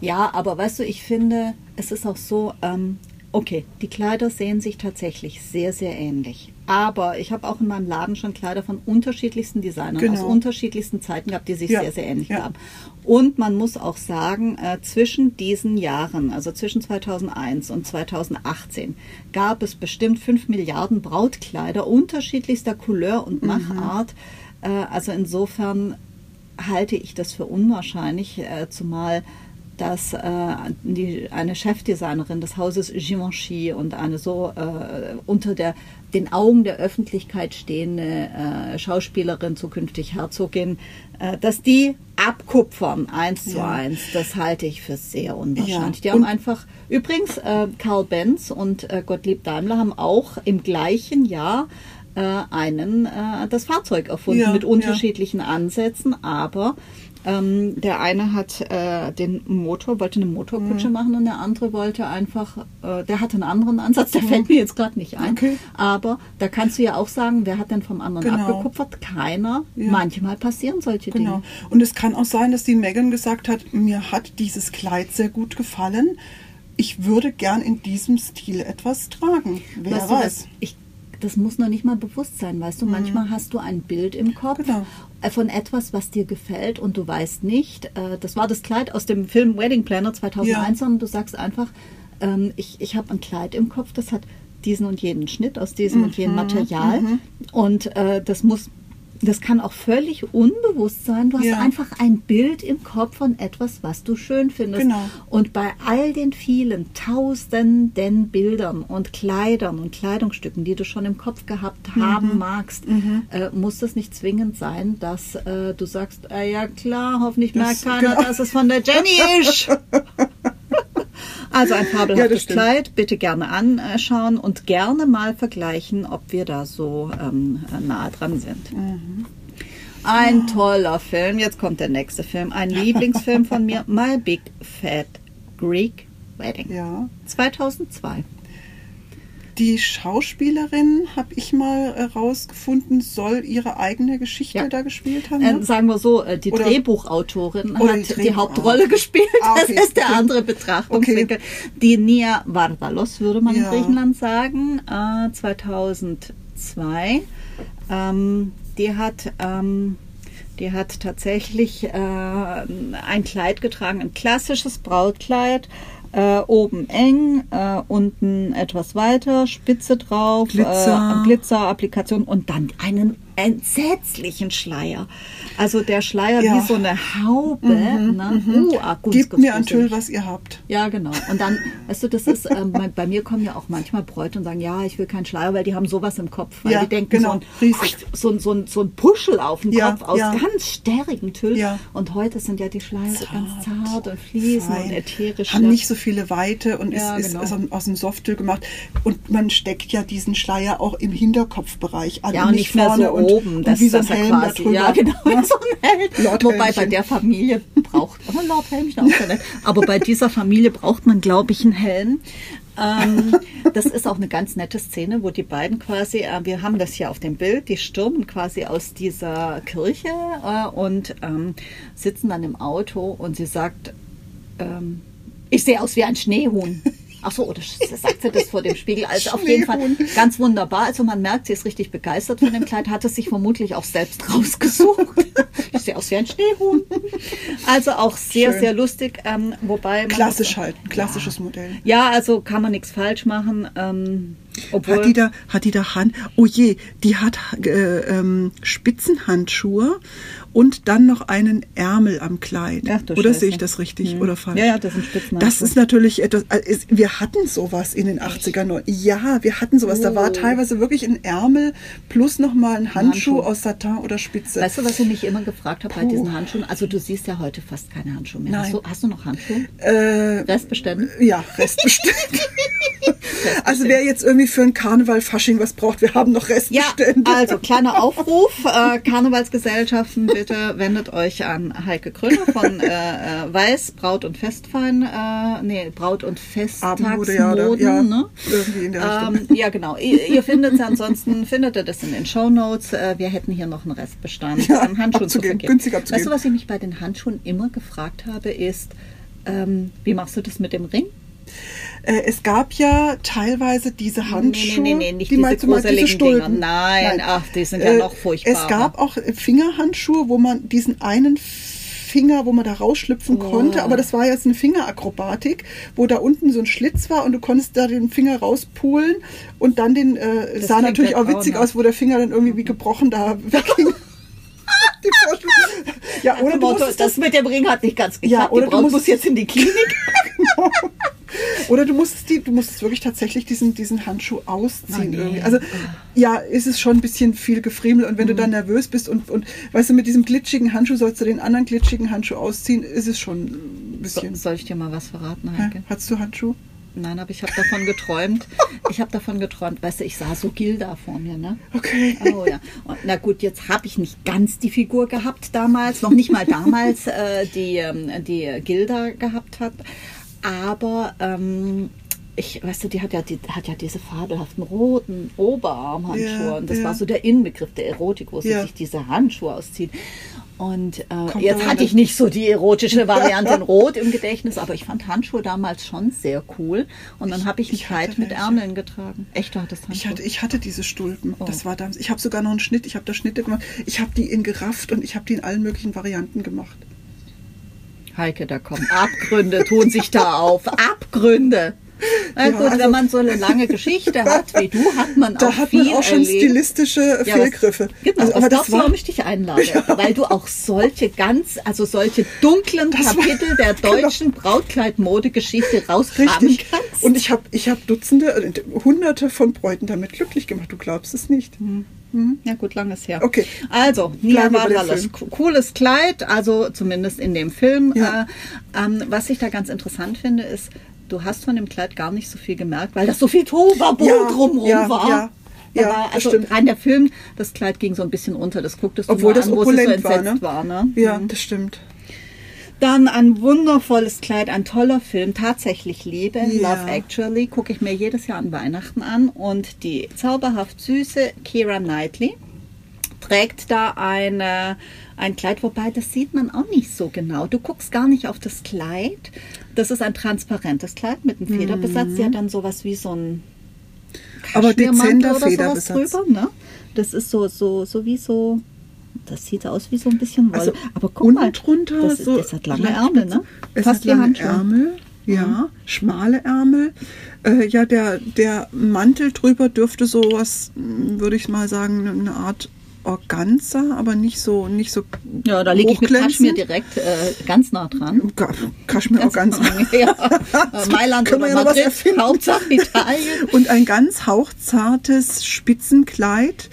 ja, aber weißt du, ich finde, es ist auch so, ähm, okay, die Kleider sehen sich tatsächlich sehr, sehr ähnlich. Aber ich habe auch in meinem Laden schon Kleider von unterschiedlichsten Designern Genau. aus unterschiedlichsten Zeiten gehabt, die sich Ja, sehr, sehr ähnlich ja. haben. Und man muss auch sagen, äh, zwischen diesen Jahren, also zwischen 2001 und 2018, gab es bestimmt 5 Milliarden Brautkleider unterschiedlichster Couleur und Machart. Äh, also insofern halte ich das für unwahrscheinlich, äh, zumal dass äh, die, eine Chefdesignerin des Hauses Givenchy und eine so äh, unter der, den Augen der Öffentlichkeit stehende äh, Schauspielerin, zukünftig Herzogin, äh, dass die abkupfern eins zu Ja. eins, das halte ich für sehr unwahrscheinlich. Ja, Die haben und- einfach, übrigens, äh, Karl Benz und äh, Gottlieb Daimler haben auch im gleichen Jahr äh, einen, äh, das Fahrzeug erfunden Ja, mit unterschiedlichen Ansätzen, aber ähm, der eine hat äh, den Motor, wollte eine Motorkutsche Mhm. machen und der andere wollte einfach, äh, der hatte einen anderen Ansatz, der fällt mir jetzt gerade nicht ein. Mhm. Okay. Aber da kannst du ja auch sagen, wer hat denn vom anderen Genau. abgekupfert? Keiner. Ja. Manchmal passieren solche Genau. Dinge. Und es kann auch sein, dass die Megan gesagt hat, mir hat dieses Kleid sehr gut gefallen. Ich würde gern in diesem Stil etwas tragen. Wer Weißt du, weiß. das, ich, das muss noch nicht mal bewusst sein, weißt du. Manchmal hast du ein Bild im Kopf Genau. Äh, von etwas, was dir gefällt und du weißt nicht. Äh, das war das Kleid aus dem Film Wedding Planner 2001 Ja. und du sagst einfach, ähm, ich, ich habe ein Kleid im Kopf, das hat diesen und jenen Schnitt aus diesem und Mhm, jenem Material und äh, das muss das kann auch völlig unbewusst sein. Du hast Ja. einfach ein Bild im Kopf von etwas, was du schön findest. Genau. Und bei all den vielen tausenden Bildern und Kleidern und Kleidungsstücken, die du schon im Kopf gehabt Mhm. haben magst, äh, muss es nicht zwingend sein, dass äh, du sagst, äh, ja klar, hoffentlich Das- merkt keiner, genau. dass es von der Jenny ist. <laughs> <laughs> Also ein Ja, fabelhaftes stimmt. Kleid, bitte gerne anschauen und gerne mal vergleichen, ob wir da so ähm, nahe dran sind. Mhm. Ein toller Film. Jetzt kommt der nächste Film. Ein Lieblingsfilm von mir, <laughs> My Big Fat Greek Wedding. Ja. 2002. Die Schauspielerin, habe ich mal herausgefunden, soll ihre eigene Geschichte Ja. da gespielt haben. Äh, ne? sagen wir so, äh, die Oder- Drehbuchautorin Oder hat die die, Drehbuch- Hauptrolle ah. gespielt. Ah, Das okay, ist der okay. andere Betrachtungswinkel. Die Nia Vardalos, würde man in Ja. Griechenland sagen, äh, 2002. Ähm, die hat... Ähm, die hat tatsächlich äh, ein Kleid getragen, ein klassisches Brautkleid, äh, oben eng, äh, unten etwas weiter, Spitze drauf, Glitzer. Äh, Glitzer-Applikation und dann einen entsetzlichen Schleier. Also der Schleier Ja. wie so eine Haube. ne? Uh, ah, gut, Gebt gut, mir ein. Tüll, was ihr habt. Ja, genau. Und dann, weißt du, das ist, ähm, bei, mir kommen ja auch manchmal Bräute und sagen, ja, ich will keinen Schleier, weil die haben sowas im Kopf. Weil Ja, die denken, genau, so, ein, so, so, ein, so ein Puschel auf dem Ja, Kopf aus ganz stärrigem Tüll. Und heute sind ja die Schleier so ganz zart und fließen Fein. und ätherisch. Haben nicht so viele Weite und ist, ist genau. aus, dem- aus dem Softtüll gemacht. Und man steckt ja diesen Schleier auch im Hinterkopfbereich an. Ja, und nicht vorne so oben. und dass, wie so ein Helm quasi, drüber. Ja, genau, Ja. so ein Helm. Lord Wobei bei der Familie braucht, oh, Lord Helmchen auch nett. Aber bei dieser Familie braucht man, glaube ich, einen Helm. Ähm, das ist auch eine ganz nette Szene, wo die beiden quasi, äh, wir haben das hier auf dem Bild, die stürmen quasi aus dieser Kirche äh, und ähm, sitzen dann im Auto und sie sagt, ähm, ich sehe aus wie ein Schneehuhn. Ach so, oder sagt sie das vor dem Spiegel? Also auf jeden Fall ganz wunderbar. Also man merkt, sie ist richtig begeistert von dem Kleid, hat es sich vermutlich auch selbst rausgesucht. Ich sehe aus wie ein Schneehuhn. Also auch sehr, Schön. sehr lustig. Ähm, wobei Klassisch halt, ein klassisches Modell. Ja, also kann man nichts falsch machen. Ähm, obwohl, Hat die da, hat die da Hand, oh je, die hat äh, ähm, Spitzenhandschuhe und dann noch einen Ärmel am Kleid. Ach oder Scheiße. sehe ich das richtig oder falsch? Ja, ja, das Spitzenhandschuhe. Das ist natürlich etwas, äh, ist- wir hatten sowas in den 80er, neun- ja, wir hatten sowas. Da war Oh. teilweise wirklich ein Ärmel plus nochmal ein Handschuh, Handschuh. aus Satin oder Spitze. Weißt du, was ich mich immer gefragt habe bei diesen Handschuhen? Also du siehst ja heute fast keine Handschuhe mehr. Hast Nein. du, hast du noch Handschuhe? äh, Restbestände? ja, Restbestände. <laughs> <laughs> also wer jetzt irgendwie für ein Karneval Fasching was braucht, wir haben noch Ja, Restbestände. also kleiner Aufruf. Äh, Karnevalsgesellschaften, <laughs> bitte wendet euch an Heike Kröner von <laughs> äh, äh, Weiß, Braut und Festfein. Äh, nee, Braut und Abendmode, ja, oder- Festtagsmoden. ja, ne? irgendwie in der. Ähm, ja, genau. Ihr, ihr findet es ansonsten, <laughs> findet ihr das in den Shownotes. Äh, wir hätten hier noch einen Restbestand Ja, an Handschuhen zu vergeben. günstig abzugeben. Weißt du, was ich mich bei den Handschuhen immer gefragt habe, ist, ähm, wie machst du das mit dem Ring? Äh, es gab ja teilweise diese Handschuhe. nee, nee, nicht die diese meinst mal, diese Stulpen. Dinger. Nein, ach, die sind ja noch furchtbarer. Es gab auch äh, Fingerhandschuhe, wo man diesen einen Finger, wo man da rausschlüpfen Oh. konnte, aber das war jetzt eine Fingerakrobatik, wo da unten so ein Schlitz war und du konntest da den Finger rauspulen und dann den, äh, Das sah natürlich ja auch witzig grauenhaft. aus, wo der Finger dann irgendwie wie gebrochen da <laughs> wegging. Ja, oder du Motto, musstest das mit dem Ring hat nicht ganz Ja, geklappt. oder die Braut musst- muss jetzt in die Klinik. <laughs> <laughs> Oder du musstest die, du musstest wirklich tatsächlich diesen, diesen Handschuh ausziehen Oh, nee. irgendwie. Also ja, ist es schon ein bisschen viel Gefriemel und wenn du dann Mhm. nervös bist und, und weißt du, mit diesem glitschigen Handschuh sollst du den anderen glitschigen Handschuh ausziehen, ist es schon ein So, bisschen. soll ich dir mal was verraten, Hä? Heike? Hattest du Handschuh? Nein, aber ich habe davon geträumt. Ich habe davon geträumt, weißt du, ich sah so Gilda vor mir, ne? Okay. Oh ja. Und, na gut, jetzt habe ich nicht ganz die Figur gehabt damals, noch nicht mal damals, äh, die, ähm, die Gilda gehabt hat. Aber ähm, ich, weißt du, die hat ja, die hat ja diese fabelhaften roten Oberarmhandschuhe. Ja, und das ja. war so der Inbegriff der Erotik, wo sie Ja. sich diese Handschuhe auszieht. Und äh, jetzt hatte ich nicht. so die erotische <laughs> Variante in Rot im Gedächtnis, aber ich fand Handschuhe damals schon sehr cool. Und dann habe ich ein ich hatte Kleid mit. Ärmeln getragen. Echt, du hattest Handschuhe? Ich hatte, ich hatte diese Stulpen. Oh. Das war damals. Ich habe sogar noch einen Schnitt. Ich habe da Schnitte gemacht. Ich habe die in gerafft und ich habe die in allen möglichen Varianten gemacht. Heike, da kommen Abgründe, tun sich da auf. Abgründe. Na Ja, gut, also- wenn man so eine lange Geschichte hat wie du, hat man Da auch hat viel man auch schon erlebt. stilistische Ja, Fehlgriffe. Was, genau, Also, aber das war, warum ich dich einlade? <laughs> Weil du auch solche ganz, also solche dunklen Das war- Kapitel der <laughs> genau. deutschen Brautkleidmodegeschichte rauskramen Richtig. kannst. Und ich habe ich hab Dutzende, äh, Hunderte von Bräuten damit glücklich gemacht. Du glaubst es nicht. Ja gut, lang ist her. Okay. Also, Nia Vardalos, cooles Kleid, also zumindest in dem Film. Ja. Äh, ähm, was ich da ganz interessant finde, ist, du hast von dem Kleid gar nicht so viel gemerkt, weil das so viel Tohuwabohu Ja, drumrum ja, war. ja. Ja, war, also stimmt. rein der Film, das Kleid ging so ein bisschen unter, das gucktest du Obwohl das an, wo sie so opulent war, entsetzt ne? war. ne? Ja, Mhm. das stimmt. Dann ein wundervolles Kleid, ein toller Film, tatsächlich Liebe, Ja. Love Actually, gucke ich mir jedes Jahr an Weihnachten an. Und die zauberhaft süße Kira Knightley trägt da eine, ein Kleid, wobei das sieht man auch nicht so genau. Du guckst gar nicht auf das Kleid. Das ist ein transparentes Kleid mit einem Federbesatz. Sie hat dann sowas wie so ein Aber Kaschmirmantel dezenter oder sowas Federbesatz. drüber. Ne? Das ist so, so, so wie so. Das sieht aus wie so ein bisschen Wolle. Also Aber guck unten mal, drunter das, so das hat lange Ärmel, ne? Es Fast hat lange Handschuhe. Ärmel, ja, schmale Ärmel. Äh, ja, der, der Mantel drüber dürfte sowas, mh, würde ich mal sagen, eine Art Organza, aber nicht so, nicht so Ja, da liege ich mit. Kaschmir direkt äh, ganz nah dran. Ka- Kaschmir Organza. ja. <laughs> Äh, Mailand oder ja Madrid. Hauptsache Italien. <laughs> Und ein ganz hauchzartes Spitzenkleid.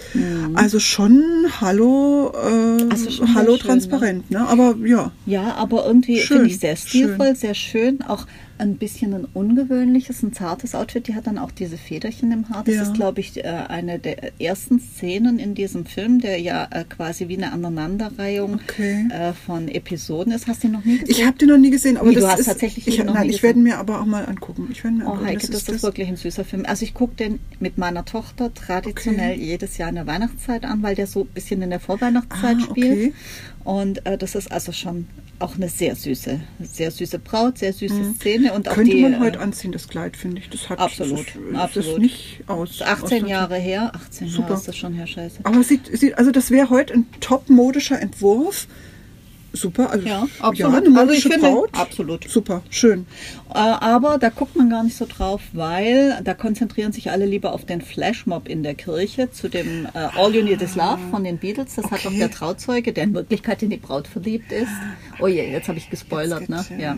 Also schon Hallo, äh, Mhm. Also schon Hallo schön, transparent, ne? Aber ja. Ja, aber irgendwie finde ich sehr stilvoll, schön. sehr schön. Auch ein bisschen ein ungewöhnliches, ein zartes Outfit. Die hat dann auch diese Federchen im Haar. Das Ja. ist, glaube ich, äh, eine der ersten Szenen in diesem Film, der ja äh, quasi wie eine Aneinanderreihung Okay. äh, von Episoden ist. Hast du ihn noch nie gesehen? Ich habe den noch nie gesehen, aber Wie, das du hast ist tatsächlich ich, noch nein, nie ich werde mir aber auch mal angucken. Ich werde mir Oh, angucken. Heike, das das ist wirklich ein süßer Film. Also ich gucke den mit meiner Tochter traditionell Okay. jedes Jahr in der Weihnachtszeit an, weil der so ein bisschen in der Vorweihnachtszeit Ah, spielt. Und äh, das ist also schon auch eine sehr süße, sehr süße Braut, sehr süße Szene. Und auch Könnte die, man äh, heute anziehen, das Kleid, finde ich. Das hat Absolut, das das absolut. nicht aus. ist 18 aus Jahre her. 18 Super. Jahre ist das schon her, scheiße. Aber sieht, sieht, also das wäre heute ein top modischer Entwurf. Super, also Ja, ja, absolut. eine modische Also ich finde, Braut. absolut. Super, schön. Äh, aber da guckt man gar nicht so drauf, weil da konzentrieren sich alle lieber auf den Flashmob in der Kirche zu dem äh, All You Need Is Love von den Beatles. Das hat doch Okay. der Trauzeuge, der in Wirklichkeit in die Braut verliebt ist. Oh je, jetzt habe ich gespoilert, ne? ja, Ja.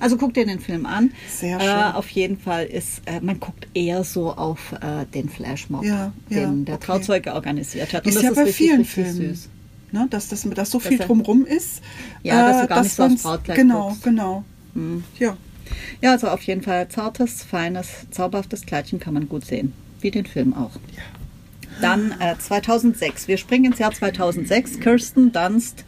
Also guckt dir den Film an. Sehr Äh, schön. auf jeden Fall ist, man guckt eher so auf den Flashmob, Ja, ja, den der okay. Trauzeuge organisiert hat. Und Ist das ja ist bei richtig, vielen richtig Filmen. süß. Ne, dass, das, dass so viel er- drumrum ist. Ja, dass äh, du gar nicht so aufs Brautkleid Genau, guckst. genau. Ja, Ja, also auf jeden Fall zartes, feines, zauberhaftes Kleidchen kann man gut sehen. Wie den Film auch. Dann äh, 2006. Wir springen ins Jahr 2006. Kirsten Dunst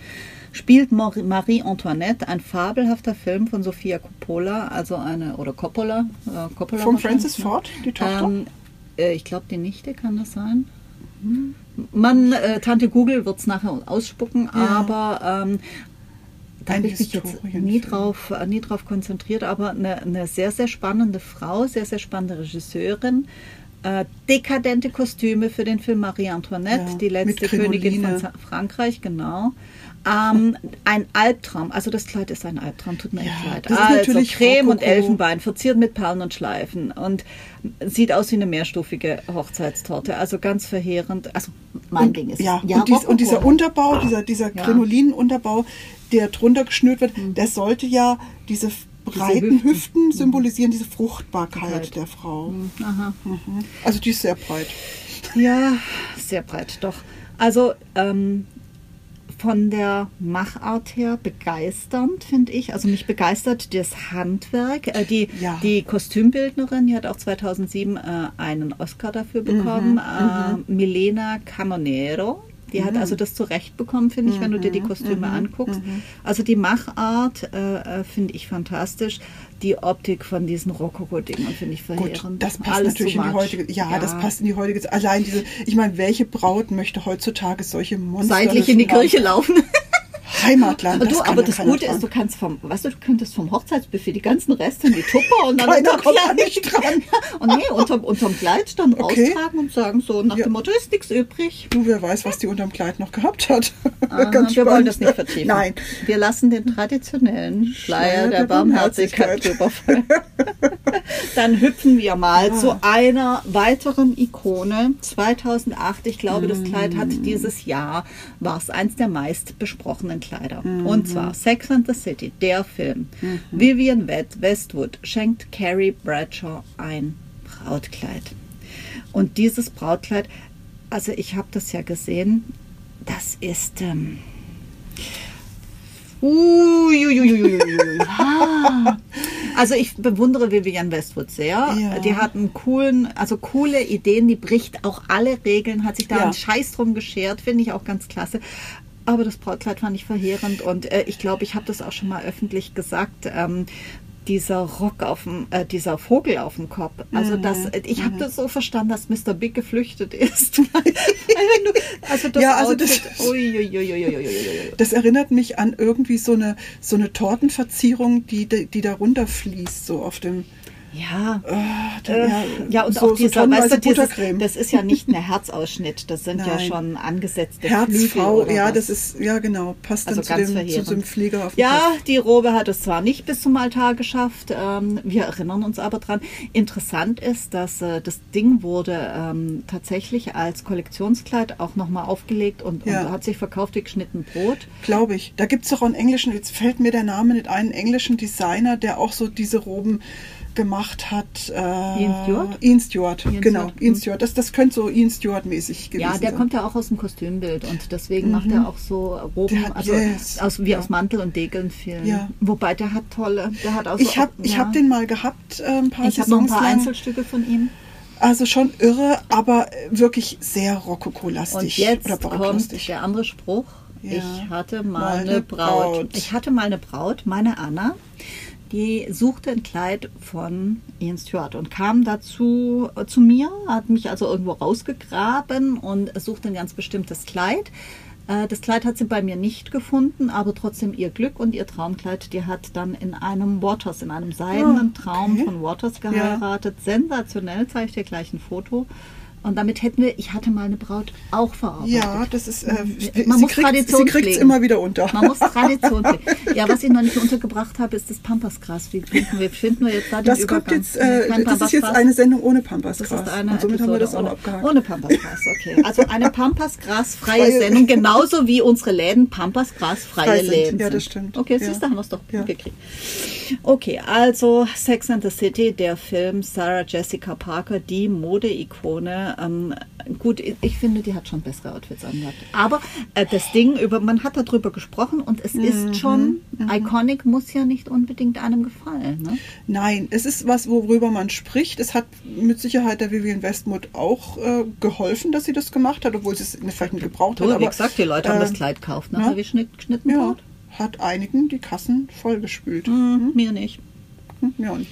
spielt Marie Antoinette, ein fabelhafter Film von Sofia Coppola, also eine, oder Coppola. Äh, Coppola Von Francis ne? Ford, die Tochter. Ähm, äh, ich glaube, die Nichte kann das sein. Man, äh, Tante Google wird es nachher ausspucken, aber ähm, da habe ich mich jetzt nie drauf, äh, nie drauf konzentriert, aber eine, eine sehr, sehr spannende Frau, sehr, sehr spannende Regisseurin. Äh, dekadente Kostüme für den Film Marie Antoinette, Ja, die letzte Königin von Frankreich, genau. Ähm, ein Albtraum, also das Kleid ist ein Albtraum, tut mir Ja, echt leid. das ist also natürlich Creme und. Elfenbein, verziert mit Perlen und Schleifen und sieht aus wie eine mehrstufige Hochzeitstorte, also ganz verheerend. Also mein Ding ist ja, und, dies, und dieser Unterbau, dieser, dieser Ja. Krinolinenunterbau, der drunter geschnürt wird, der sollte ja diese breiten Hüften. Hüften symbolisieren, diese Fruchtbarkeit Fruchtbarkeit. der Frau. Aha. Mhm. Also die ist sehr breit. Ja, sehr breit, doch. Also ähm, von der Machart her begeisternd, finde ich. Also mich begeistert das Handwerk. Äh, die, Ja. die Kostümbildnerin, die hat auch 2007 äh, einen Oscar dafür bekommen. äh, Milena Canonero. Die hat also das zurecht bekommen, finde ich, wenn du dir die Kostüme anguckst. Also die Machart äh, äh, finde ich fantastisch. Die Optik von diesen Rokoko-Dingern finde ich Gut, verheerend. das passt Alles natürlich in die heutige, ja, das passt in die heutige Zeit. Allein diese, ich meine, welche Braut möchte heutzutage solche Monster seitlich in die Kirche laufen. Heimatland, das du, aber ja das Gute ist, du kannst vom, weißt du, du könntest vom Hochzeitsbuffet die ganzen Reste in die Tupper und dann Keiner unterm Kleid- nicht dran. <laughs> Und nee, unterm, unterm Kleid dann Okay. raustragen und sagen so nach Ja. dem Motto, ist nichts übrig. Du, wer weiß, was die unterm Kleid noch gehabt hat. <laughs> Aha, wir wollen spannend. das nicht vertiefen. Nein. Wir lassen den traditionellen Schleier der der Barmherzigkeit Barmherzigkeit. drüber fallen. <laughs> Dann hüpfen wir mal zu einer weiteren Ikone. 2008, ich glaube, das Kleid hat Mm. dieses Jahr, war es eins der meist besprochenen Kleider. Mm-hmm. Und zwar Sex and the City, der Film. Vivian West- Westwood schenkt Carrie Bradshaw ein Brautkleid. Und dieses Brautkleid, also ich habe das ja gesehen, das ist... Ähm. Ah. <laughs> Also ich bewundere Vivian Westwood sehr. Ja. Die hat einen coolen, also coole Ideen, die bricht auch alle Regeln, hat sich da Ja. einen Scheiß drum geschert, finde ich auch ganz klasse. Aber das Brautkleid fand ich verheerend und äh, ich glaube, ich habe das auch schon mal öffentlich gesagt. Ähm, dieser Rock auf dem, äh, dieser Vogel auf dem Kopf. Also das, Mhm. ich habe das so verstanden, dass Mr. Big geflüchtet ist. <laughs> Du, also das Ja, also das- Outfit, uiuiuiuiuiui. Das erinnert mich an irgendwie so eine, so eine Tortenverzierung, die, die da runterfließt, so auf dem. Ja. Ah, da- Äh, ja, und so, auch dieser, so weißt du, dieses, das ist ja nicht mehr Herzausschnitt, das sind ja Nein. schon angesetzte Herzfrau, ja, was. das ist, ja genau, passt Also dann ganz zu dem, zu dem Flieger auf dem Ja, Kopf. die Robe hat es zwar nicht bis zum Altar geschafft, ähm, wir erinnern uns aber dran. Interessant ist, dass äh, das Ding wurde ähm, tatsächlich als Kollektionskleid auch nochmal aufgelegt und, Ja. und hat sich verkauft wie geschnitten Brot. Glaube ich. Da gibt es doch auch einen englischen, jetzt fällt mir der Name nicht ein, einen englischen Designer, der auch so diese Roben gemacht hat. Äh, Ian Stewart? Ian Stewart, Ian genau. Stewart, Ian mhm. Stewart. Das, das könnte so Ian Stewart-mäßig gewesen Ja, der sein. kommt ja auch aus dem Kostümbild und deswegen macht er auch so Roben, hat- also yes. aus, wie Ja. aus Mantel und Degeln Film. Ja. Wobei der hat tolle, der hat auch Ich so, habe ich ja. hab den mal gehabt, äh, ein paar ich habe noch ein paar lang. Einzelstücke von ihm. Also schon irre, aber wirklich sehr Rokoko-lastig. Und jetzt kommt der andere Spruch. Ja. Ich hatte mal, Mal eine Braut. Braut. Ich hatte mal eine Braut, meine Anna, die suchte ein Kleid von Ian Stewart und kam dazu äh, zu mir, hat mich also irgendwo rausgegraben und suchte ein ganz bestimmtes Kleid. Äh, Das Kleid hat sie bei mir nicht gefunden, aber trotzdem ihr Glück und ihr Traumkleid, die hat dann in einem Waters, in einem seidenen Traum okay. von Waters geheiratet. Sensationell, zeige ich dir gleich ein Foto. Und damit hätten wir, ich hatte mal eine Braut auch verarbeitet. Ja, das ist. Äh, Man muss kriegt, Tradition Sie kriegt es immer wieder unter. Man muss Tradition <laughs> pflegen. Ja, was ich noch nicht untergebracht habe, ist das Pampasgras. Wie finden wir, finden wir jetzt da den das Übergang? kommt jetzt. Äh, das ist jetzt eine Sendung ohne Das Pampasgras. ist eine Und somit haben wir das Episode auch abgehakt. ohne, ohne Pampasgras, okay. Also eine Pampasgras-freie Freie- Sendung, genauso wie unsere Läden Pampasgras-freie Frei sind. Läden Ja, das stimmt. Okay, Ja. siehst du, haben wir es doch Ja. gekriegt. Okay, also Sex and the City, der Film Sarah Jessica Parker, die Modeikone. Ähm, gut, ich finde, die hat schon bessere Outfits angehabt. Aber äh, das Ding, über, man hat darüber gesprochen und es Mhm. ist schon, iconic muss ja nicht unbedingt einem gefallen. Ne? Nein, es ist was, worüber man spricht. Es hat mit Sicherheit der Vivian Westwood auch äh, geholfen, dass sie das gemacht hat, obwohl sie es vielleicht nicht gebraucht hat. Du, wie aber, gesagt, die Leute haben äh, das Kleid gekauft, nachher wie Schnitt, geschnitten Ja, hat einigen die Kassen vollgespült. Hm, mir nicht. Hm, Ja, und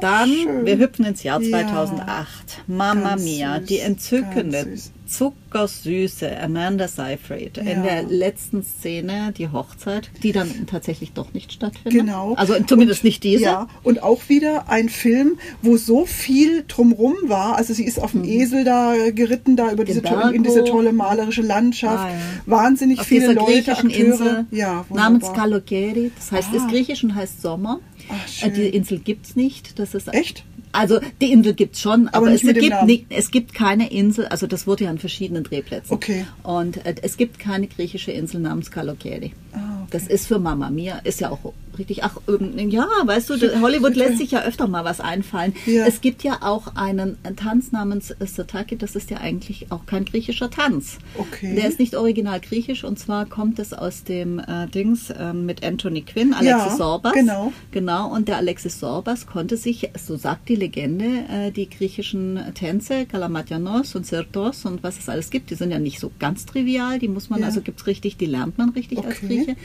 Dann, schön. wir hüpfen ins Jahr Ja. 2008. Mamma Ganz Mia, süß, die entzückende. Zuckersüße Amanda Seyfried in Ja. der letzten Szene, die Hochzeit, die dann tatsächlich doch nicht stattfindet. Genau. Also zumindest nicht diese. Ja, und auch wieder ein Film, wo so viel drumrum war. Also sie ist auf dem Esel da geritten, da über diese, to Mhm. In diese tolle malerische Landschaft. Ah, ja. Wahnsinnig Auf viele Leute, Akteure. Insel ja, namens. Kalogeri. Das heißt, Ah. ist griechisch und heißt Sommer. Ach, Äh, schön. Die Insel gibt's nicht. Das ist Echt? Also die Insel gibt's schon, aber, nicht es, gibt nicht, es gibt keine Insel, also das wurde ja an verschiedenen Drehplätzen. Okay. Und äh, es gibt keine griechische Insel namens Kalogeri. Okay. Das ist für Mama Mia, ist ja auch richtig. Ach, ja, weißt du, <laughs> Hollywood lässt sich ja öfter mal was einfallen. Ja. Es gibt ja auch einen Tanz namens Sataki, das ist ja eigentlich auch kein griechischer Tanz. Okay. Der ist nicht original griechisch und zwar kommt es aus dem äh, Dings äh, mit Anthony Quinn, Alexis Ja, Sorbas. genau. Genau, und der Alexis Sorbas konnte sich, so sagt die Legende, äh, die griechischen Tänze, Kalamatianos und Sirtos und was es alles gibt, die sind ja nicht so ganz trivial, die muss man, Ja. also gibt's richtig, die lernt man richtig als Okay. Grieche.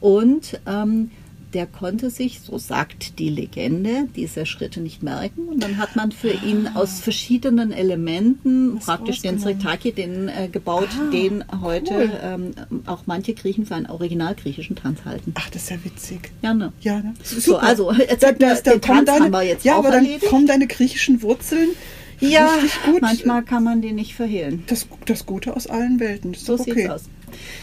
Und ähm, der konnte sich, so sagt die Legende, diese Schritte nicht merken. Und dann hat man für ihn aus verschiedenen Elementen Was praktisch den. Sritaki, den äh, gebaut, Ah, den heute cool. ähm, auch manche Griechen für einen original griechischen Tanz halten. Ach, das ist ja witzig. Ja, ne? Ja, ne? So, also, jetzt da, das, da den kommen Tanz deine, haben wir jetzt ja, auch aber dann erledigt. kommen deine griechischen Wurzeln Ja, manchmal kann man die nicht verhehlen. Das, das Gute aus allen Welten. Das So okay. sieht's aus.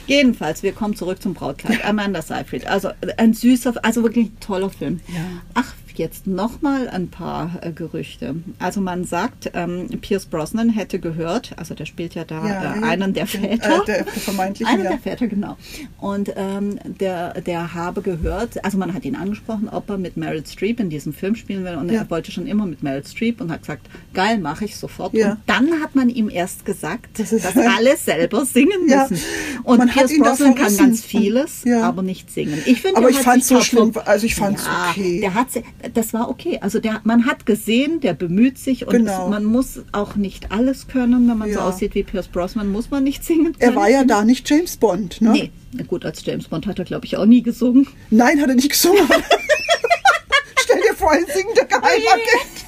Jedenfalls, wir kommen zurück zum Brautkleid. Amanda Seyfried. Also ein süßer, also wirklich ein toller Film. Ja. Ach, jetzt nochmal ein paar äh, Gerüchte. Also man sagt, ähm, Pierce Brosnan hätte gehört, also der spielt ja da Ja, äh, einen der Väter. äh, der <laughs> vermeintlichen, Einen ja. der Väter, genau. Und ähm, der, der habe gehört, also man hat ihn angesprochen, ob er mit Meryl Streep in diesem Film spielen will. Und Ja. er wollte schon immer mit Meryl Streep und hat gesagt, geil, mache ich sofort. Ja. Und dann hat man ihm erst gesagt, Das dass <laughs> alle selber singen müssen. Und Man Pierce Brosnan kann ganz vieles, aber nicht singen. Ich finde, Aber ich fand's sich so schlimm. Also ich fand's ja, okay. Der hat, das war okay. Also der, man hat gesehen, der bemüht sich und Genau. man muss auch nicht alles können. Wenn man so Ja. aussieht wie Pierce Brosnan, muss man nicht singen Er können. war ja da nicht James Bond, ne? Nee, na gut, als James Bond hat er, glaube ich, auch nie gesungen. Nein, hat er nicht gesungen. <laughs> Stell dir vor, ein singender Geheimagent.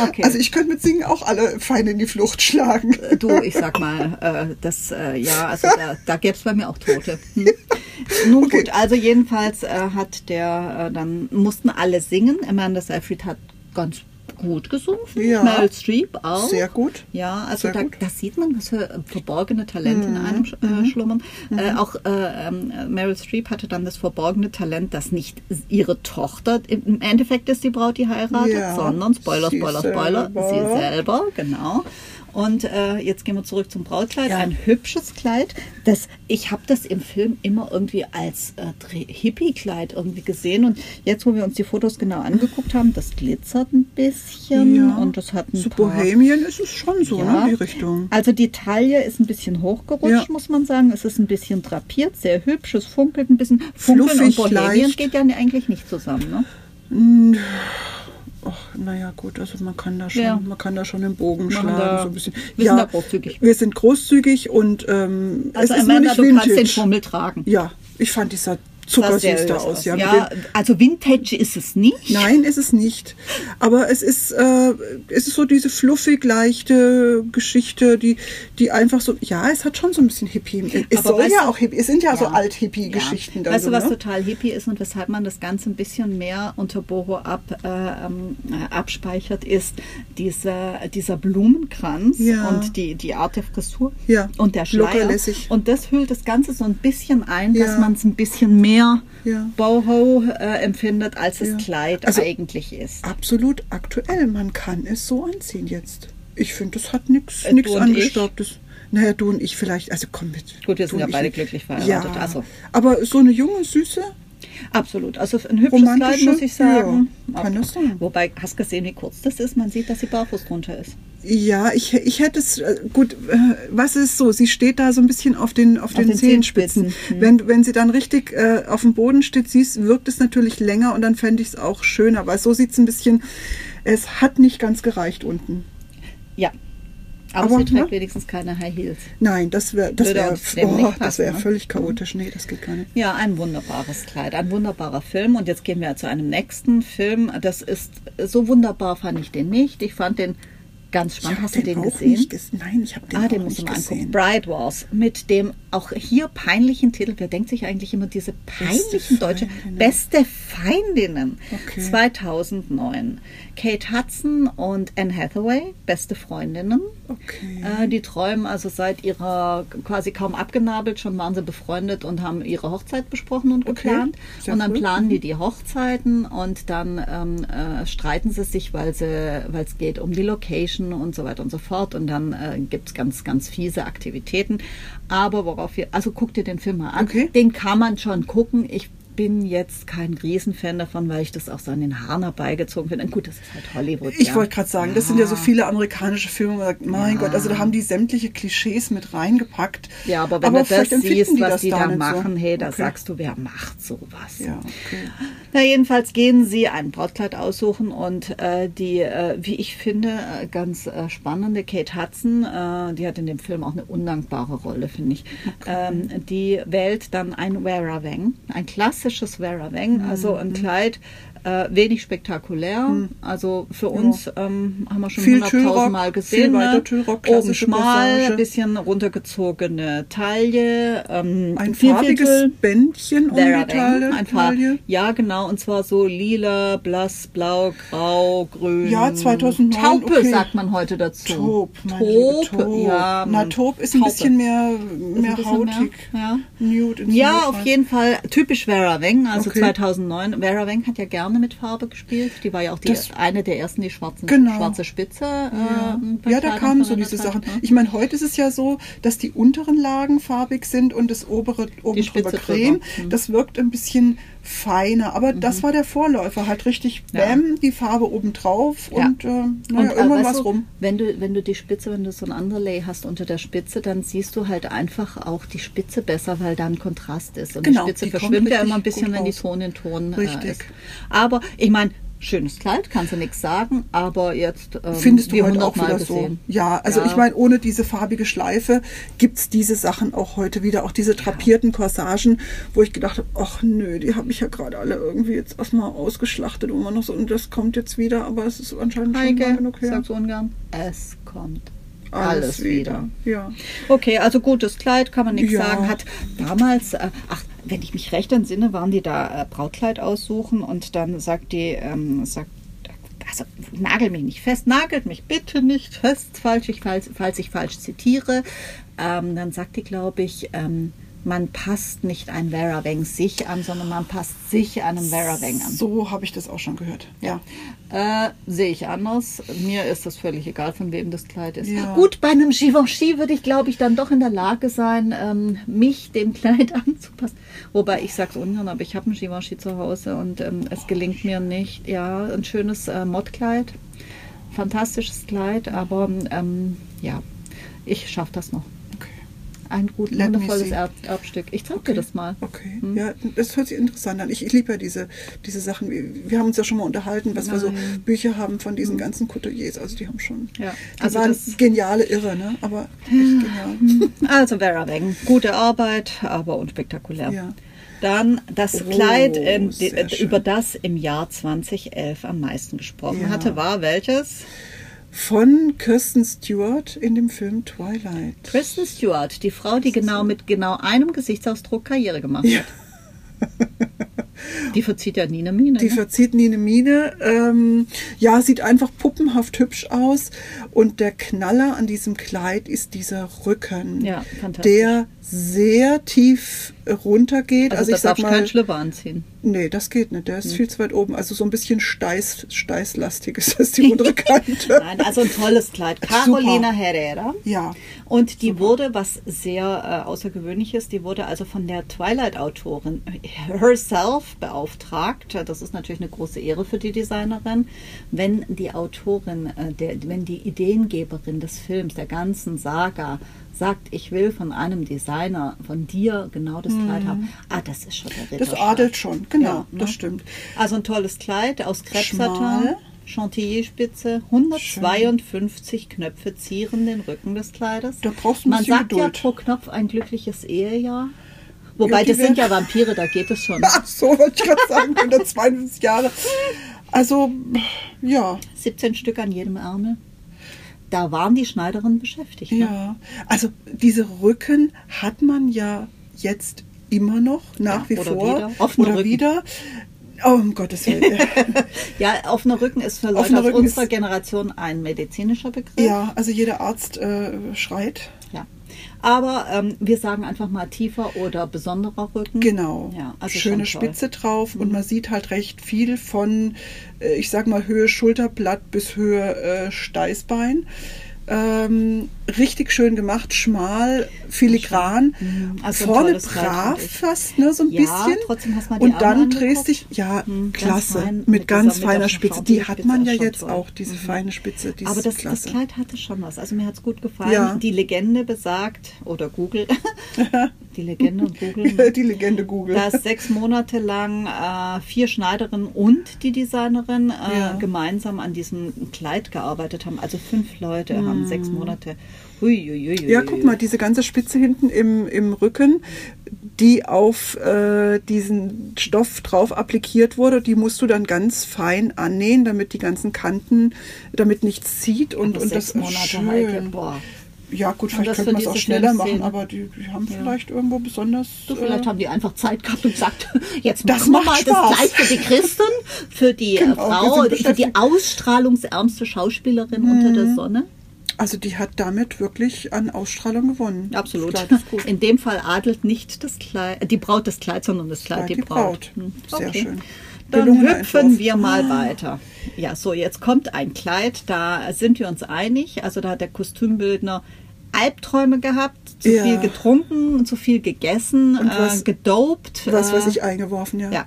Okay. Also ich könnte mit Singen auch alle Feinde in die Flucht schlagen. du, ich sag mal, äh, das, äh, ja, also da, da gäbe es bei mir auch Tote. Hm. Nun Okay. gut, also jedenfalls äh, hat der, äh, dann mussten alle singen. Amanda Seyfried hat ganz gut gesungen, Ja. Meryl Streep auch. Sehr gut. Ja, also da, gut. Mhm. da sieht man, was für verborgene Talente in einem sch- äh, schlummern. Äh, auch äh, ähm, Meryl Streep hatte dann das verborgene Talent, dass nicht ihre Tochter im Endeffekt ist die Braut, die heiratet, Ja, sondern Spoiler, Spoiler, Spoiler, selber. sie selber, genau. Und äh, jetzt gehen wir zurück zum Brautkleid. Ja. Ein hübsches Kleid. Das, ich habe das im Film immer irgendwie Ja. als äh, Hippie-Kleid irgendwie gesehen. Und jetzt, wo wir uns die Fotos genau angeguckt haben, das glitzert ein bisschen und das hat ein so paar Bohemian ist es schon so, ja. ne, die Richtung. Also die Taille ist ein bisschen hochgerutscht, Ja. muss man sagen. Es ist ein bisschen drapiert, sehr hübsch, es funkelt ein bisschen. Funkeln Fluffig, und Bohemian leicht. geht ja eigentlich nicht zusammen, ne? Ach, naja, gut, also man kann da schon, Ja. man kann da schon den Bogen Machen schlagen, so ein bisschen. wir sind da großzügig. Wir sind großzügig und ähm, Also es ist Amanda, nicht du kannst den. Fummel tragen. Ja, ich fand, die sah Sah zuckersüß da aus. Ja, ja also Vintage ist es nicht. Nein, ist es nicht. Aber es ist, äh, es ist so diese fluffig leichte Geschichte, die, die einfach so, ja, es hat schon so ein bisschen Hippie. Es Aber soll ja du- auch Hippie, es sind ja, so Ja. Alt-Hippie-Geschichten dann Weißt so, du, was ne? total hippie ist und weshalb man das Ganze ein bisschen mehr unter Boho ab, äh, ähm, äh, abspeichert, ist dieser, dieser Blumenkranz Ja. und die, die Art der Frisur Ja, und der Schleier. Und das hüllt das Ganze so ein bisschen ein, dass Ja. man es ein bisschen mehr Ja. Boho äh, empfindet, als das Ja. Kleid Also- eigentlich ist. Absolut aktuell. Man kann es so anziehen jetzt. Ich finde, das hat nichts Äh, angestaubtes. Naja, du und ich vielleicht. Also komm mit. Gut, wir sind ja beide ich- glücklich verheiratet, Ja, also. aber so eine junge, süße, Absolut. Also ein hübsches Kleid, muss ich sagen. Ja, kann das sein. Wobei, hast du gesehen, wie kurz das ist? Man sieht, dass sie barfuß drunter ist. Ja, ich, ich hätte es, äh, gut, äh, was ist so? Sie steht da so ein bisschen auf den, auf den, den Zehenspitzen. Zehenspitzen, hm. Wenn, wenn sie dann richtig äh, auf dem Boden steht, siehst, wirkt es natürlich länger und dann fände ich es auch schöner, weil so sieht es ein bisschen, es hat nicht ganz gereicht unten. Ja. Aber, sie trägt wenigstens keine High Heels. Nein, das wäre das Würde wär, oh, das wär ne? völlig chaotisch. Nee, das geht gar nicht. Ja, ein wunderbares Kleid, ein wunderbarer Film. Und jetzt gehen wir zu einem nächsten Film. Das ist so wunderbar, fand ich den nicht. Ich fand den ganz spannend. Hast du den auch gesehen? Ges Nein, ich habe den ah, den musst du nicht mal angucken. gesehen. Bride Wars mit dem auch hier peinlichen Titel. Wer denkt sich eigentlich immer diese peinlichen deutsche. Beste Feindinnen Okay. 2009. Kate Hudson und Anne Hathaway, beste Freundinnen. Okay. Äh, die träumen also seit ihrer quasi kaum abgenabelt, schon waren sie befreundet und haben ihre Hochzeit besprochen und Okay, geplant. sehr Und dann cool. planen die die Hochzeiten und dann ähm, äh, streiten sie sich, weil es geht um die Location und so weiter und so fort. Und dann äh, gibt es ganz, ganz fiese Aktivitäten. Aber worauf wir, also guck dir den Film mal an. Okay. Den kann man schon gucken. Ich bin jetzt kein Riesenfan davon, weil ich das auch so an den Haaren herbeigezogen finde. Und gut, das ist halt Hollywood. Ich ja. wollte gerade sagen, das sind ja so viele amerikanische Filme, wo man sagt, mein Ja. Gott, also da haben die sämtliche Klischees mit reingepackt. Ja, aber wenn du das siehst, was das die da machen, so. hey, da Okay. sagst du, wer macht sowas? Ja, okay. Na, jedenfalls gehen sie ein Brautkleid aussuchen und äh, die, äh, wie ich finde, äh, ganz äh, spannende Kate Hudson, äh, die hat in dem Film auch eine undankbare Rolle, finde ich. Ähm, die wählt dann ein Wearer Wang, ein klassisches Wearer Wang, also Mhm. ein Kleid. Äh, wenig spektakulär. Also für uns ähm, haben wir schon Viel hunderttausend Tüllrock, Mal viel gesehen. Ne? Oben schmal, Passage. bisschen runtergezogene Taille. Ähm, Ein viel, viel farbiges Tüll. Bändchen um die Taille. Ein paar, Taille. ja genau, und zwar so lila, blass, blau, grau, grün. Ja, 2009, Taupe okay. sagt man heute dazu. Taub, liebe Taub. ja. Na, Taub ist ein Taupe. bisschen mehr, mehr ein bisschen hautig. Mehr, ja. Ja, auf jeden Fall typisch Vera Wang, also Okay. 2009. Vera Wang hat ja gerne mit Farbe gespielt. Die war ja auch die, Das- eine der ersten, die schwarzen, Genau. schwarze Spitze. Ja, äh, ja da kamen so diese Sachen. ne? Ich meine, heute ist es ja so, dass die unteren Lagen farbig sind und das obere oben drüber creme. drüber. Hm. Das wirkt ein bisschen feiner, aber das war der Vorläufer, halt richtig Mhm. Ja. bäm, die Farbe oben drauf Ja. und äh, naja, Und, äh, irgendwann du, rum. Wenn du, wenn du die Spitze, wenn du so ein Underlay hast unter der Spitze, dann siehst du halt einfach auch die Spitze besser, weil da ein Kontrast ist. Und Genau, die Spitze die verschwimmt ja immer ein bisschen, wenn die. Ton in Ton äh, Richtig. ist. Aber ich meine, schönes Kleid, kannst du nichts sagen, aber jetzt ähm, Findest du heute auch 100 Mal wieder gesehen. so? Ja, also Ja. ich meine, ohne diese farbige Schleife gibt's diese Sachen auch heute wieder. Auch diese drapierten Corsagen, wo ich gedacht habe, ach nö, die habe ich ja gerade alle irgendwie jetzt erstmal ausgeschlachtet und immer noch so, und das kommt jetzt wieder, aber es ist anscheinend schon Heike, lange genug her. sag's ungern, es kommt alles, wieder. Ja. Okay, also gutes Kleid, kann man nichts Ja. sagen. Hat damals, äh, ach, wenn ich mich recht entsinne, waren die da äh, Brautkleid aussuchen und dann sagt die, ähm, sagt, also nagel mich nicht fest, nagelt mich bitte nicht fest, falls ich falls, falls ich falsch zitiere. Ähm, dann sagt die, glaube ich, ähm, man passt nicht ein Vera Wang sich an, sondern man passt sich einem Vera Wang an. So habe ich das auch schon gehört. Ja. Äh, Sehe ich anders. Mir ist das völlig egal, von wem das Kleid ist. Ja. Gut, bei einem Givenchy würde ich, glaube ich, dann doch in der Lage sein, ähm, mich dem Kleid <laughs> anzupassen. Wobei ich sage es ungern, aber ich habe ein Givenchy zu Hause und ähm, es gelingt mir nicht. Ja, ein schönes äh, Modkleid. Fantastisches Kleid, aber ähm, ja, ich schaffe das noch. Okay. Ein gut, Let wundervolles. Erb Erbstück. Ich zeig dir das mal. Okay, Hm. ja, das hört sich interessant an. Ich, ich liebe ja diese, diese Sachen. Wir haben uns ja schon mal unterhalten, was wir so Nein. Hm. Bücher haben von diesen ganzen Couturiers. Also die haben schon, Ja, die also waren das- geniale Irre, ne? aber echt genial. Also Vera Wang, gute Arbeit, aber unspektakulär. Ja. Dann das Oh, Kleid, schön. über das im Jahr 2011 am meisten gesprochen Ja. hatte, war welches? Von Kirsten Stewart in dem Film Twilight. Kristen Stewart, die Frau, die genau mit genau einem Gesichtsausdruck Karriere gemacht Ja. <laughs> Die verzieht ja nie eine Miene. Die ne? verzieht nie eine Miene. Ähm, ja, sieht einfach puppenhaft hübsch aus. Und der Knaller an diesem Kleid ist dieser Rücken, Ja, fantastisch. der sehr tief runtergeht. also, Also, ich sag mal, keinen Schlüpper anziehen. nee, das geht nicht. Der ist viel zu weit oben. Also so ein bisschen steiß, steißlastig ist das die <laughs> untere Kante. Nein, also ein tolles Kleid. Carolina Herrera. Ja. Und die wurde, was sehr äh, außergewöhnlich ist, die wurde also von der Twilight-Autorin herself beauftragt. Das ist natürlich eine große Ehre für die Designerin, wenn die Autorin, äh, der, wenn die Ideengeberin des Films, der ganzen Saga, sagt, ich will von einem Designer, von dir genau das Kleid haben. Ah, das ist schon der Mhm. Das adelt schon, genau, Ja, das ne? stimmt. Also ein tolles Kleid aus Krebssatin, Schmal. Chantilly-Spitze, 152 Knöpfe zieren den Rücken des Kleides. Da brauchst du ein Man sagt ja Geduld. pro Knopf ein glückliches Ehejahr. Wobei, das sind ja Vampire, da geht es schon. <laughs> Ach so, wollte ich gerade sagen, 152 Jahre. Also, ja, 17 Stück an jedem Ärmel. Da waren die Schneiderinnen beschäftigt. Ne? ja. Also diese Rücken hat man ja jetzt immer noch, nach Ja, wie oder vor. wieder. Offener Oder Rücken. wieder. Oh, um Gottes Willen. <laughs> Ja, offener Rücken ist für Leute aus unserer Generation ein medizinischer Begriff. ja, also jeder Arzt äh, schreit. Ja. Aber ähm, wir sagen einfach mal tiefer oder besonderer Rücken. Genau. Ja, also Schöne. Spitze drauf und man sieht halt recht viel von, äh, ich sag mal, Höhe Schulterblatt bis Höhe äh, Steißbein. Ähm, richtig schön gemacht, schmal, filigran. Also ein Vorne brav fast, ne, so ein Ja, bisschen. trotzdem hast mal die Und Arme dann angeguckt. drehst dich, ja, Hm, ganz klasse, fein, mit, mit ganz dieser- mit feiner der Spitze. Die hat man ja jetzt toll. auch, diese feine Spitze. Die Aber das, das. Kleid hatte schon was. Also mir hat es gut gefallen. Ja. Die Legende besagt, oder Google, <laughs> die Legende und Google, die Legende Google. dass sechs Monate lang äh, vier Schneiderinnen und die Designerin äh, Ja. gemeinsam an diesem Kleid gearbeitet haben. Also fünf Leute haben sechs Monate. Hm. Ja, guck mal, diese ganze Spitze hinten im, im Rücken, die auf äh, diesen Stoff drauf applikiert wurde, die musst du dann ganz fein annähen, damit die ganzen Kanten, damit nichts zieht und, und sechs das Monate, schön. Heike, boah. Ja, gut, Und vielleicht könnte man es auch schneller machen, Filmszene. aber die, die haben vielleicht irgendwo besonders. Du, vielleicht äh, haben die einfach Zeit gehabt und gesagt, <laughs> jetzt Das machen wir mal Spaß. das Kleid für die Christen, für die äh, Genau, Frau, für die ausstrahlungsärmste Schauspielerin unter der Sonne. Also die hat damit wirklich an Ausstrahlung gewonnen. Absolut. In dem Fall adelt nicht das Kleid, äh, die Braut das Kleid, sondern das Kleid, Kleid, die, die Braut. Braut. Hm, Sehr schön. Dann hüpfen wir mal weiter. Ja, so jetzt kommt ein Kleid, da sind wir uns einig. Also da hat der Kostümbildner Albträume gehabt, zu Ja. viel getrunken, zu viel gegessen, Und was- äh, gedopt. Was äh, weiß ich, eingeworfen, ja. ja.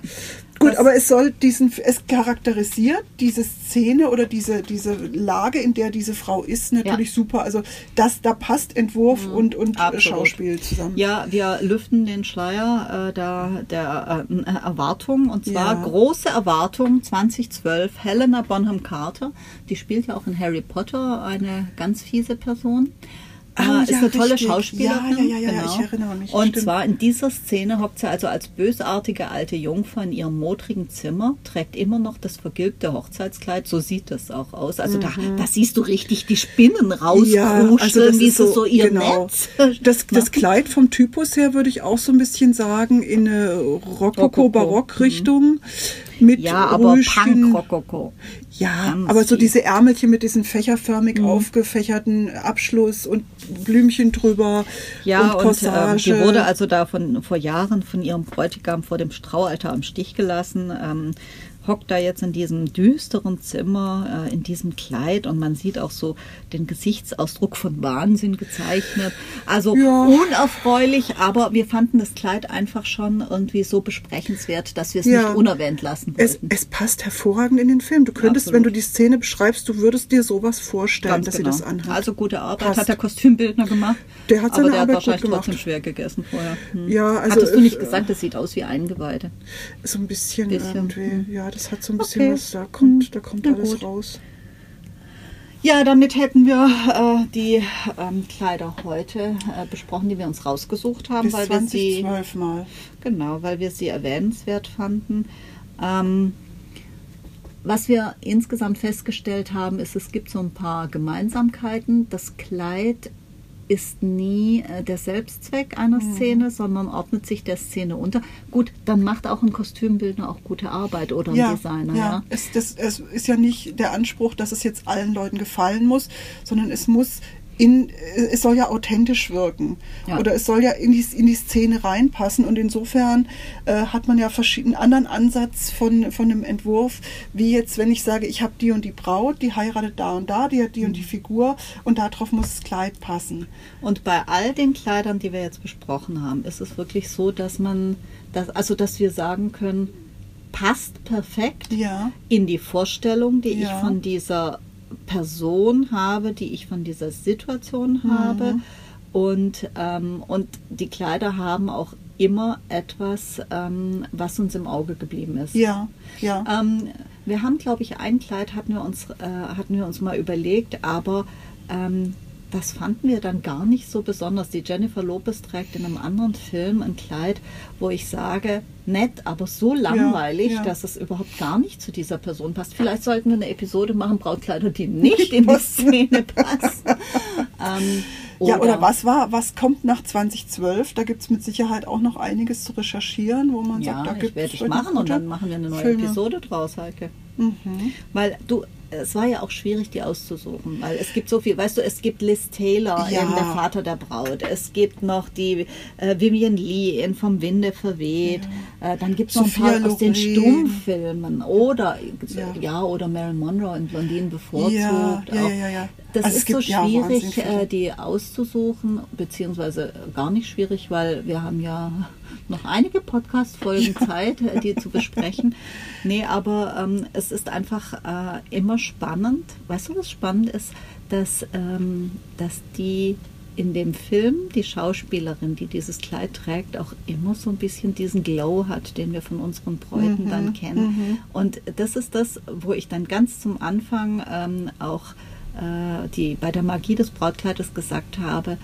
Gut, aber es soll diesen, es charakterisiert diese Szene oder diese, diese Lage, in der diese Frau ist, natürlich super. Also das, da passt Entwurf und, und äh, Mhm. Absolut. Schauspiel zusammen. Ja, wir lüften den Schleier äh, der, der äh, Erwartung und zwar Ja. große Erwartung 2012 Helena Bonham Carter, die spielt ja auch in Harry Potter eine ganz fiese Person. Ah, Äh, ist ja, eine tolle richtig. Schauspielerin. Ja, ja, ja, ja, ich erinnere mich, Und stimmt. zwar in dieser Szene hockt sie also als bösartige alte Jungfer in ihrem modrigen Zimmer, trägt immer noch das vergilbte Hochzeitskleid, so sieht das auch aus. Also da, da siehst du richtig die Spinnen rauskruscheln, wie sie so ihr genau. Netz. Das, <laughs> das Kleid vom Typus her würde ich auch so ein bisschen sagen in eine Rokoko. Rokoko-Barock-Richtung. Mit Ja, aber Rüschen. Punk-Rokoko. Ja, Ganz aber so diese Ärmelchen mit diesen fächerförmig Mhm. aufgefächerten Abschluss und Blümchen drüber Ja, und und, ähm, Corsage. die wurde also da von, vor Jahren von ihrem Bräutigam vor dem Straualtar im Stich gelassen. Ähm, hockt da jetzt in diesem düsteren Zimmer, äh, in diesem Kleid und man sieht auch so den Gesichtsausdruck von Wahnsinn gezeichnet. Also Ja. unerfreulich, aber wir fanden das Kleid einfach schon irgendwie so besprechenswert, dass wir es Ja. nicht unerwähnt lassen es, wollten. es passt hervorragend in den Film. Du könntest, Absolut. wenn du die Szene beschreibst, du würdest dir sowas vorstellen, Ganz dass genau. sie das anhat. Also gute Arbeit Passt. hat der Kostümbildner gemacht. Der hat aber seine der Arbeit hat gut wahrscheinlich gemacht. trotzdem schwer gegessen vorher. Hm. Ja, also Hattest du nicht äh, gesagt, das sieht aus wie Eingeweide? so ein bisschen, Bisschen, irgendwie. Ja, das hat so ein bisschen Okay. was, da kommt, Hm. da kommt Na alles gut. raus. Ja, damit hätten wir äh, die ähm, Kleider heute äh, besprochen, die wir uns rausgesucht haben, Bis weil wir sie 2012 mal. genau, weil wir sie erwähnenswert fanden. Ähm, was wir insgesamt festgestellt haben, ist, es gibt so ein paar Gemeinsamkeiten. Das Kleid ist nie äh, der Selbstzweck einer Mhm. Szene, sondern ordnet sich der Szene unter. Gut, dann macht auch ein Kostümbildner auch gute Arbeit oder ein Ja, Designer. ja. Ja. Es, das, es ist ja nicht der Anspruch, dass es jetzt allen Leuten gefallen muss, sondern es muss in, es soll ja authentisch wirken. Ja. Oder es soll ja in die, in die Szene reinpassen. Und insofern äh, hat man ja verschiedenen anderen Ansatz von, von einem Entwurf, wie jetzt, wenn ich sage, ich habe die und die Braut, die heiratet da und da, die hat die und Mhm. die Figur und darauf muss das Kleid passen. Und bei all den Kleidern, die wir jetzt besprochen haben, ist es wirklich so, dass man, dass, also dass wir sagen können, passt perfekt Ja. in die Vorstellung, die Ja. ich von dieser Person habe, die ich von dieser Situation habe. Mhm. Und, ähm, und die Kleider haben auch immer etwas, ähm, was uns im Auge geblieben ist. Ja, ja. Ähm, wir haben, glaube ich, ein Kleid hatten wir uns, äh, hatten wir uns mal überlegt, aber ähm, das fanden wir dann gar nicht so besonders. Die Jennifer Lopez trägt in einem anderen Film ein Kleid, wo ich sage, nett, aber so langweilig, ja. dass es überhaupt gar nicht zu dieser Person passt. Vielleicht sollten wir eine Episode machen, Brautkleider, die nicht in die <laughs> Szene passen. ähm, Ja, oder was war, was kommt nach 2012? Da gibt es mit Sicherheit auch noch einiges zu recherchieren, wo man Ja, sagt, da gibt werde es ich machen und dann machen wir eine neue Filme. Episode draus, Heike. Mhm. Weil du, es war ja auch schwierig, die auszusuchen, weil es gibt so viel, weißt du, es gibt Liz Taylor Ja. in Der Vater der Braut, es gibt noch die äh, Vivian Lee in Vom Winde verweht, äh, dann gibt es noch ein paar aus den. Stummfilmen oder Ja. ja. oder Marilyn Monroe in Blondinen bevorzugt. Ja, ja, ja, ja. Das Also ist so gibt ja schwierig, äh, die auszusuchen, beziehungsweise gar nicht schwierig, weil wir haben ja noch einige Podcast-Folgen Zeit, äh, die zu besprechen. <laughs> Nee, aber ähm, es ist einfach äh, immer spannend. Weißt du, was spannend ist? Dass, ähm, dass die in dem Film, die Schauspielerin, die dieses Kleid trägt, auch immer so ein bisschen diesen Glow hat, den wir von unseren Bräuten Mhm, dann kennen. Und das ist das, wo ich dann ganz zum Anfang ähm, auch äh, die, bei der Magie des Brautkleides gesagt habe,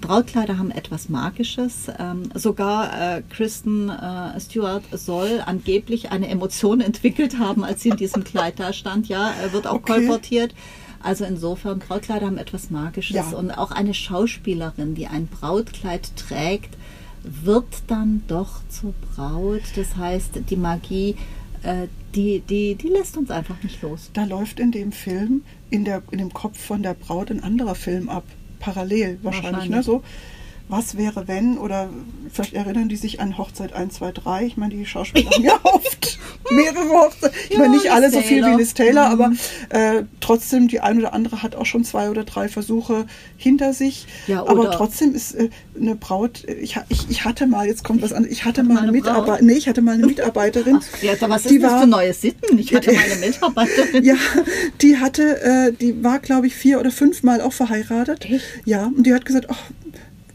Brautkleider haben etwas Magisches. Ähm, sogar äh, Kristen äh, Stewart soll angeblich eine Emotion <laughs> entwickelt haben, als sie in diesem Kleid da stand. Ja, er wird auch Okay. kolportiert. Also insofern, Brautkleider haben etwas Magisches. Ja. Und auch eine Schauspielerin, die ein Brautkleid trägt, wird dann doch zur Braut. Das heißt, die Magie, äh, die, die, die lässt uns einfach nicht los. Da läuft in dem Film, in, der, in dem Kopf von der Braut, ein anderer Film ab. Parallel wahrscheinlich, Wahrscheinlich. ne? So, was wäre wenn? Oder vielleicht erinnern die sich an Hochzeit 1, 2, 3. Ich meine, die Schauspieler haben ja <laughs> oft mehrere Hochzeiten. Ich meine, nicht alle so viel Taylor. wie Liz Taylor, Mhm. aber äh, trotzdem, die eine oder andere hat auch schon zwei oder drei Versuche hinter sich. Ja, aber trotzdem ist äh, eine Braut, äh, ich, ich, ich hatte mal, jetzt kommt was anderes, ich hatte Hatte mal eine? Mitarbeiterin, nee, ich hatte mal eine <laughs> Mitarbeiterin. Ach, ja, was ist die das war- für neue Sitten? Ich hatte meine Mitarbeiterin. <laughs> Ja, die hatte, äh, die war, glaube ich, vier oder fünfmal auch verheiratet. Echt? Ja, und die hat gesagt, ach,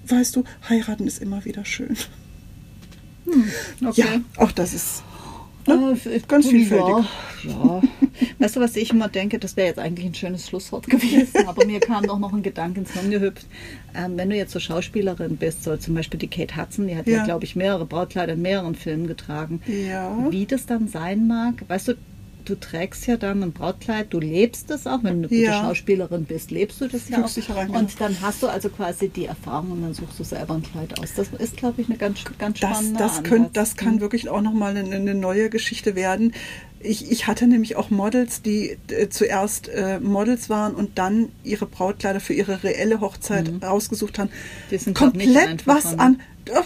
weißt du, heiraten ist immer wieder schön. Okay. Ja, auch das ist. Äh, f- Ganz ja, vielfältig. Ja. <laughs> Weißt du, was ich immer denke, das wäre jetzt eigentlich ein schönes Schlusswort <laughs> gewesen, aber mir kam doch noch ein Gedanke ins Hirn gehüpft. Ähm, wenn du jetzt so Schauspielerin bist, so zum Beispiel die Kate Hudson, die hat ja, Ja. glaube ich, mehrere Brautkleider in mehreren Filmen getragen. Ja. Wie das dann sein mag, weißt du, du trägst ja dann ein Brautkleid, du lebst es auch, wenn du eine gute Ja. Schauspielerin bist, lebst du das ja auch. Fühlst dich rein, ja. und dann hast du also quasi die Erfahrung und dann suchst du selber ein Kleid aus. Das ist, glaube ich, eine ganz, ganz Das, spannende das, könnt, Ansatz. das kann wirklich auch nochmal eine, eine neue Geschichte werden. Ich, ich hatte nämlich auch Models, die äh, zuerst äh, Models waren und dann ihre Brautkleider für ihre reelle Hochzeit Mhm. ausgesucht haben. Die sind komplett was an.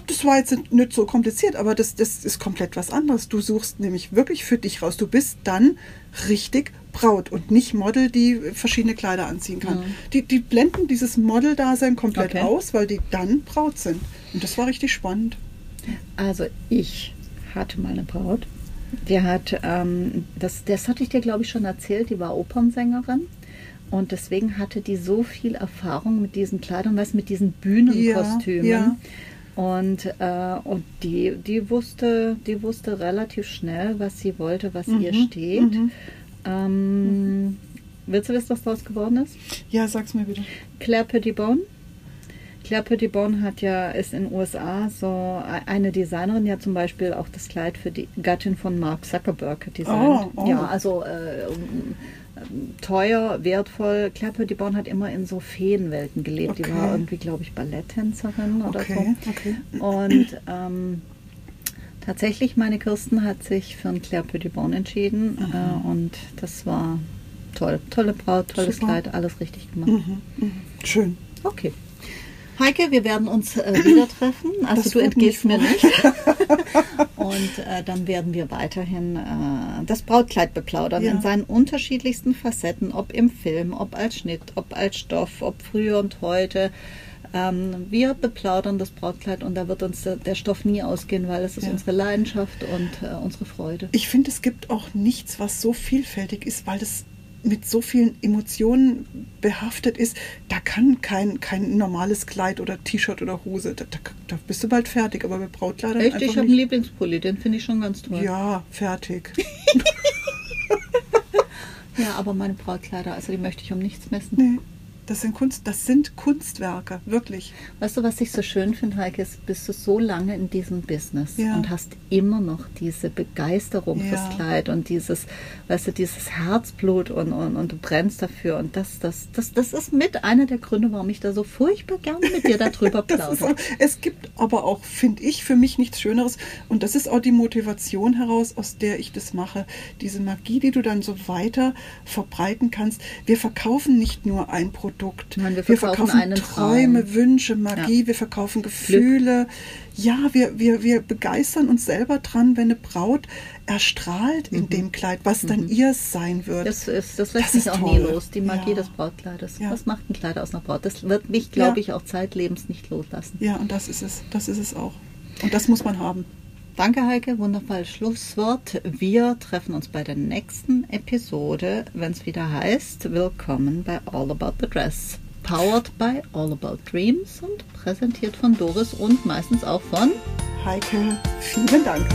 Das war jetzt nicht so kompliziert, aber das, das ist komplett was anderes. Du suchst nämlich wirklich für dich raus. Du bist dann richtig Braut und nicht Model, die verschiedene Kleider anziehen kann. Die, die blenden dieses Model-Dasein komplett Mhm. Okay. aus, weil die dann Braut sind. Und das war richtig spannend. Also ich hatte mal eine Braut. Die hat, ähm, das, das hatte ich dir, glaube ich, schon erzählt, die war Opernsängerin. Und deswegen hatte die so viel Erfahrung mit diesen Kleidern, weißt, mit diesen Bühnenkostümen. Ja, Und, äh, und die, die, wusste, die wusste relativ schnell, was sie wollte, was ihr Mhm, steht. mhm. Ähm, willst du wissen, was daraus geworden ist? Ja, sag's mir bitte. Claire Pettibone. Claire Pettibone hat ja, ist in den USA so e- eine Designerin, die hat zum Beispiel auch das Kleid für die Gattin von Mark Zuckerberg designt. Oh, oh. Ja, also äh, teuer, wertvoll. Claire Pettibone hat immer in so Feenwelten gelebt. Die Okay. war irgendwie, glaube ich, Balletttänzerin oder Okay, okay. so. Und ähm, tatsächlich, meine Kirsten hat sich für ein Claire Pettibone entschieden äh, und das war toll. Tolle Braut, tolles Super. Kleid, alles richtig gemacht. Mhm, mhm. Schön. Okay. Heike, wir werden uns äh, wieder treffen. Also Das du entgehst mir nicht. <laughs> Und äh, dann werden wir weiterhin äh, das Brautkleid beplaudern Ja. in seinen unterschiedlichsten Facetten, ob im Film, ob als Schnitt, ob als Stoff, ob früher und heute. Ähm, wir beplaudern das Brautkleid und da wird uns der, der Stoff nie ausgehen, weil es ist Ja. unsere Leidenschaft und äh, unsere Freude. Ich finde, es gibt auch nichts, was so vielfältig ist, weil das mit so vielen Emotionen behaftet ist. Da kann kein, kein normales Kleid oder T-Shirt oder Hose, da, da, da bist du bald fertig. Aber bei Brautkleidern Echt, ich habe einen. Lieblingspulli, den finde ich schon ganz toll. Ja, fertig. <laughs> <laughs> ja, aber meine Brautkleider, also die möchte ich um nichts messen. Nee, das sind Kunst, das sind Kunstwerke, wirklich. Weißt du, was ich so schön finde, Heike, ist, bist du so lange in diesem Business Ja. und hast immer noch diese Begeisterung Ja. fürs Kleid und dieses, weißt du, dieses Herzblut und, und, und du brennst dafür. Und das, das, das, das ist mit einer der Gründe, warum ich da so furchtbar gerne mit dir darüber <laughs> plaudere. es gibt aber auch, finde ich, für mich nichts Schöneres. Und das ist auch die Motivation heraus, aus der ich das mache. Diese Magie, die du dann so weiter verbreiten kannst. Wir verkaufen nicht nur ein Produkt. Nein, wir verkaufen einen Träume, Traum. Wünsche, Magie. Wir verkaufen Gefühle. Ja, wir, wir, wir begeistern uns selber dran, wenn eine Braut erstrahlt in dem Kleid, was dann ihr sein wird. Mhm. Das, ist, das lässt Das ist auch nie toll. los, die Magie Ja. des Brautkleides. Ja. Was macht ein Kleid aus einer Braut? Das wird mich, glaube Ja. ich, auch zeitlebens nicht loslassen. ja, und das ist es. Das ist es auch. Und das muss man haben. Danke, Heike. Wundervolles Schlusswort. Wir treffen uns bei der nächsten Episode, wenn es wieder heißt, willkommen bei All About the Dress. Powered by All About Dreams und präsentiert von Doris und meistens auch von Heike, vielen Dank.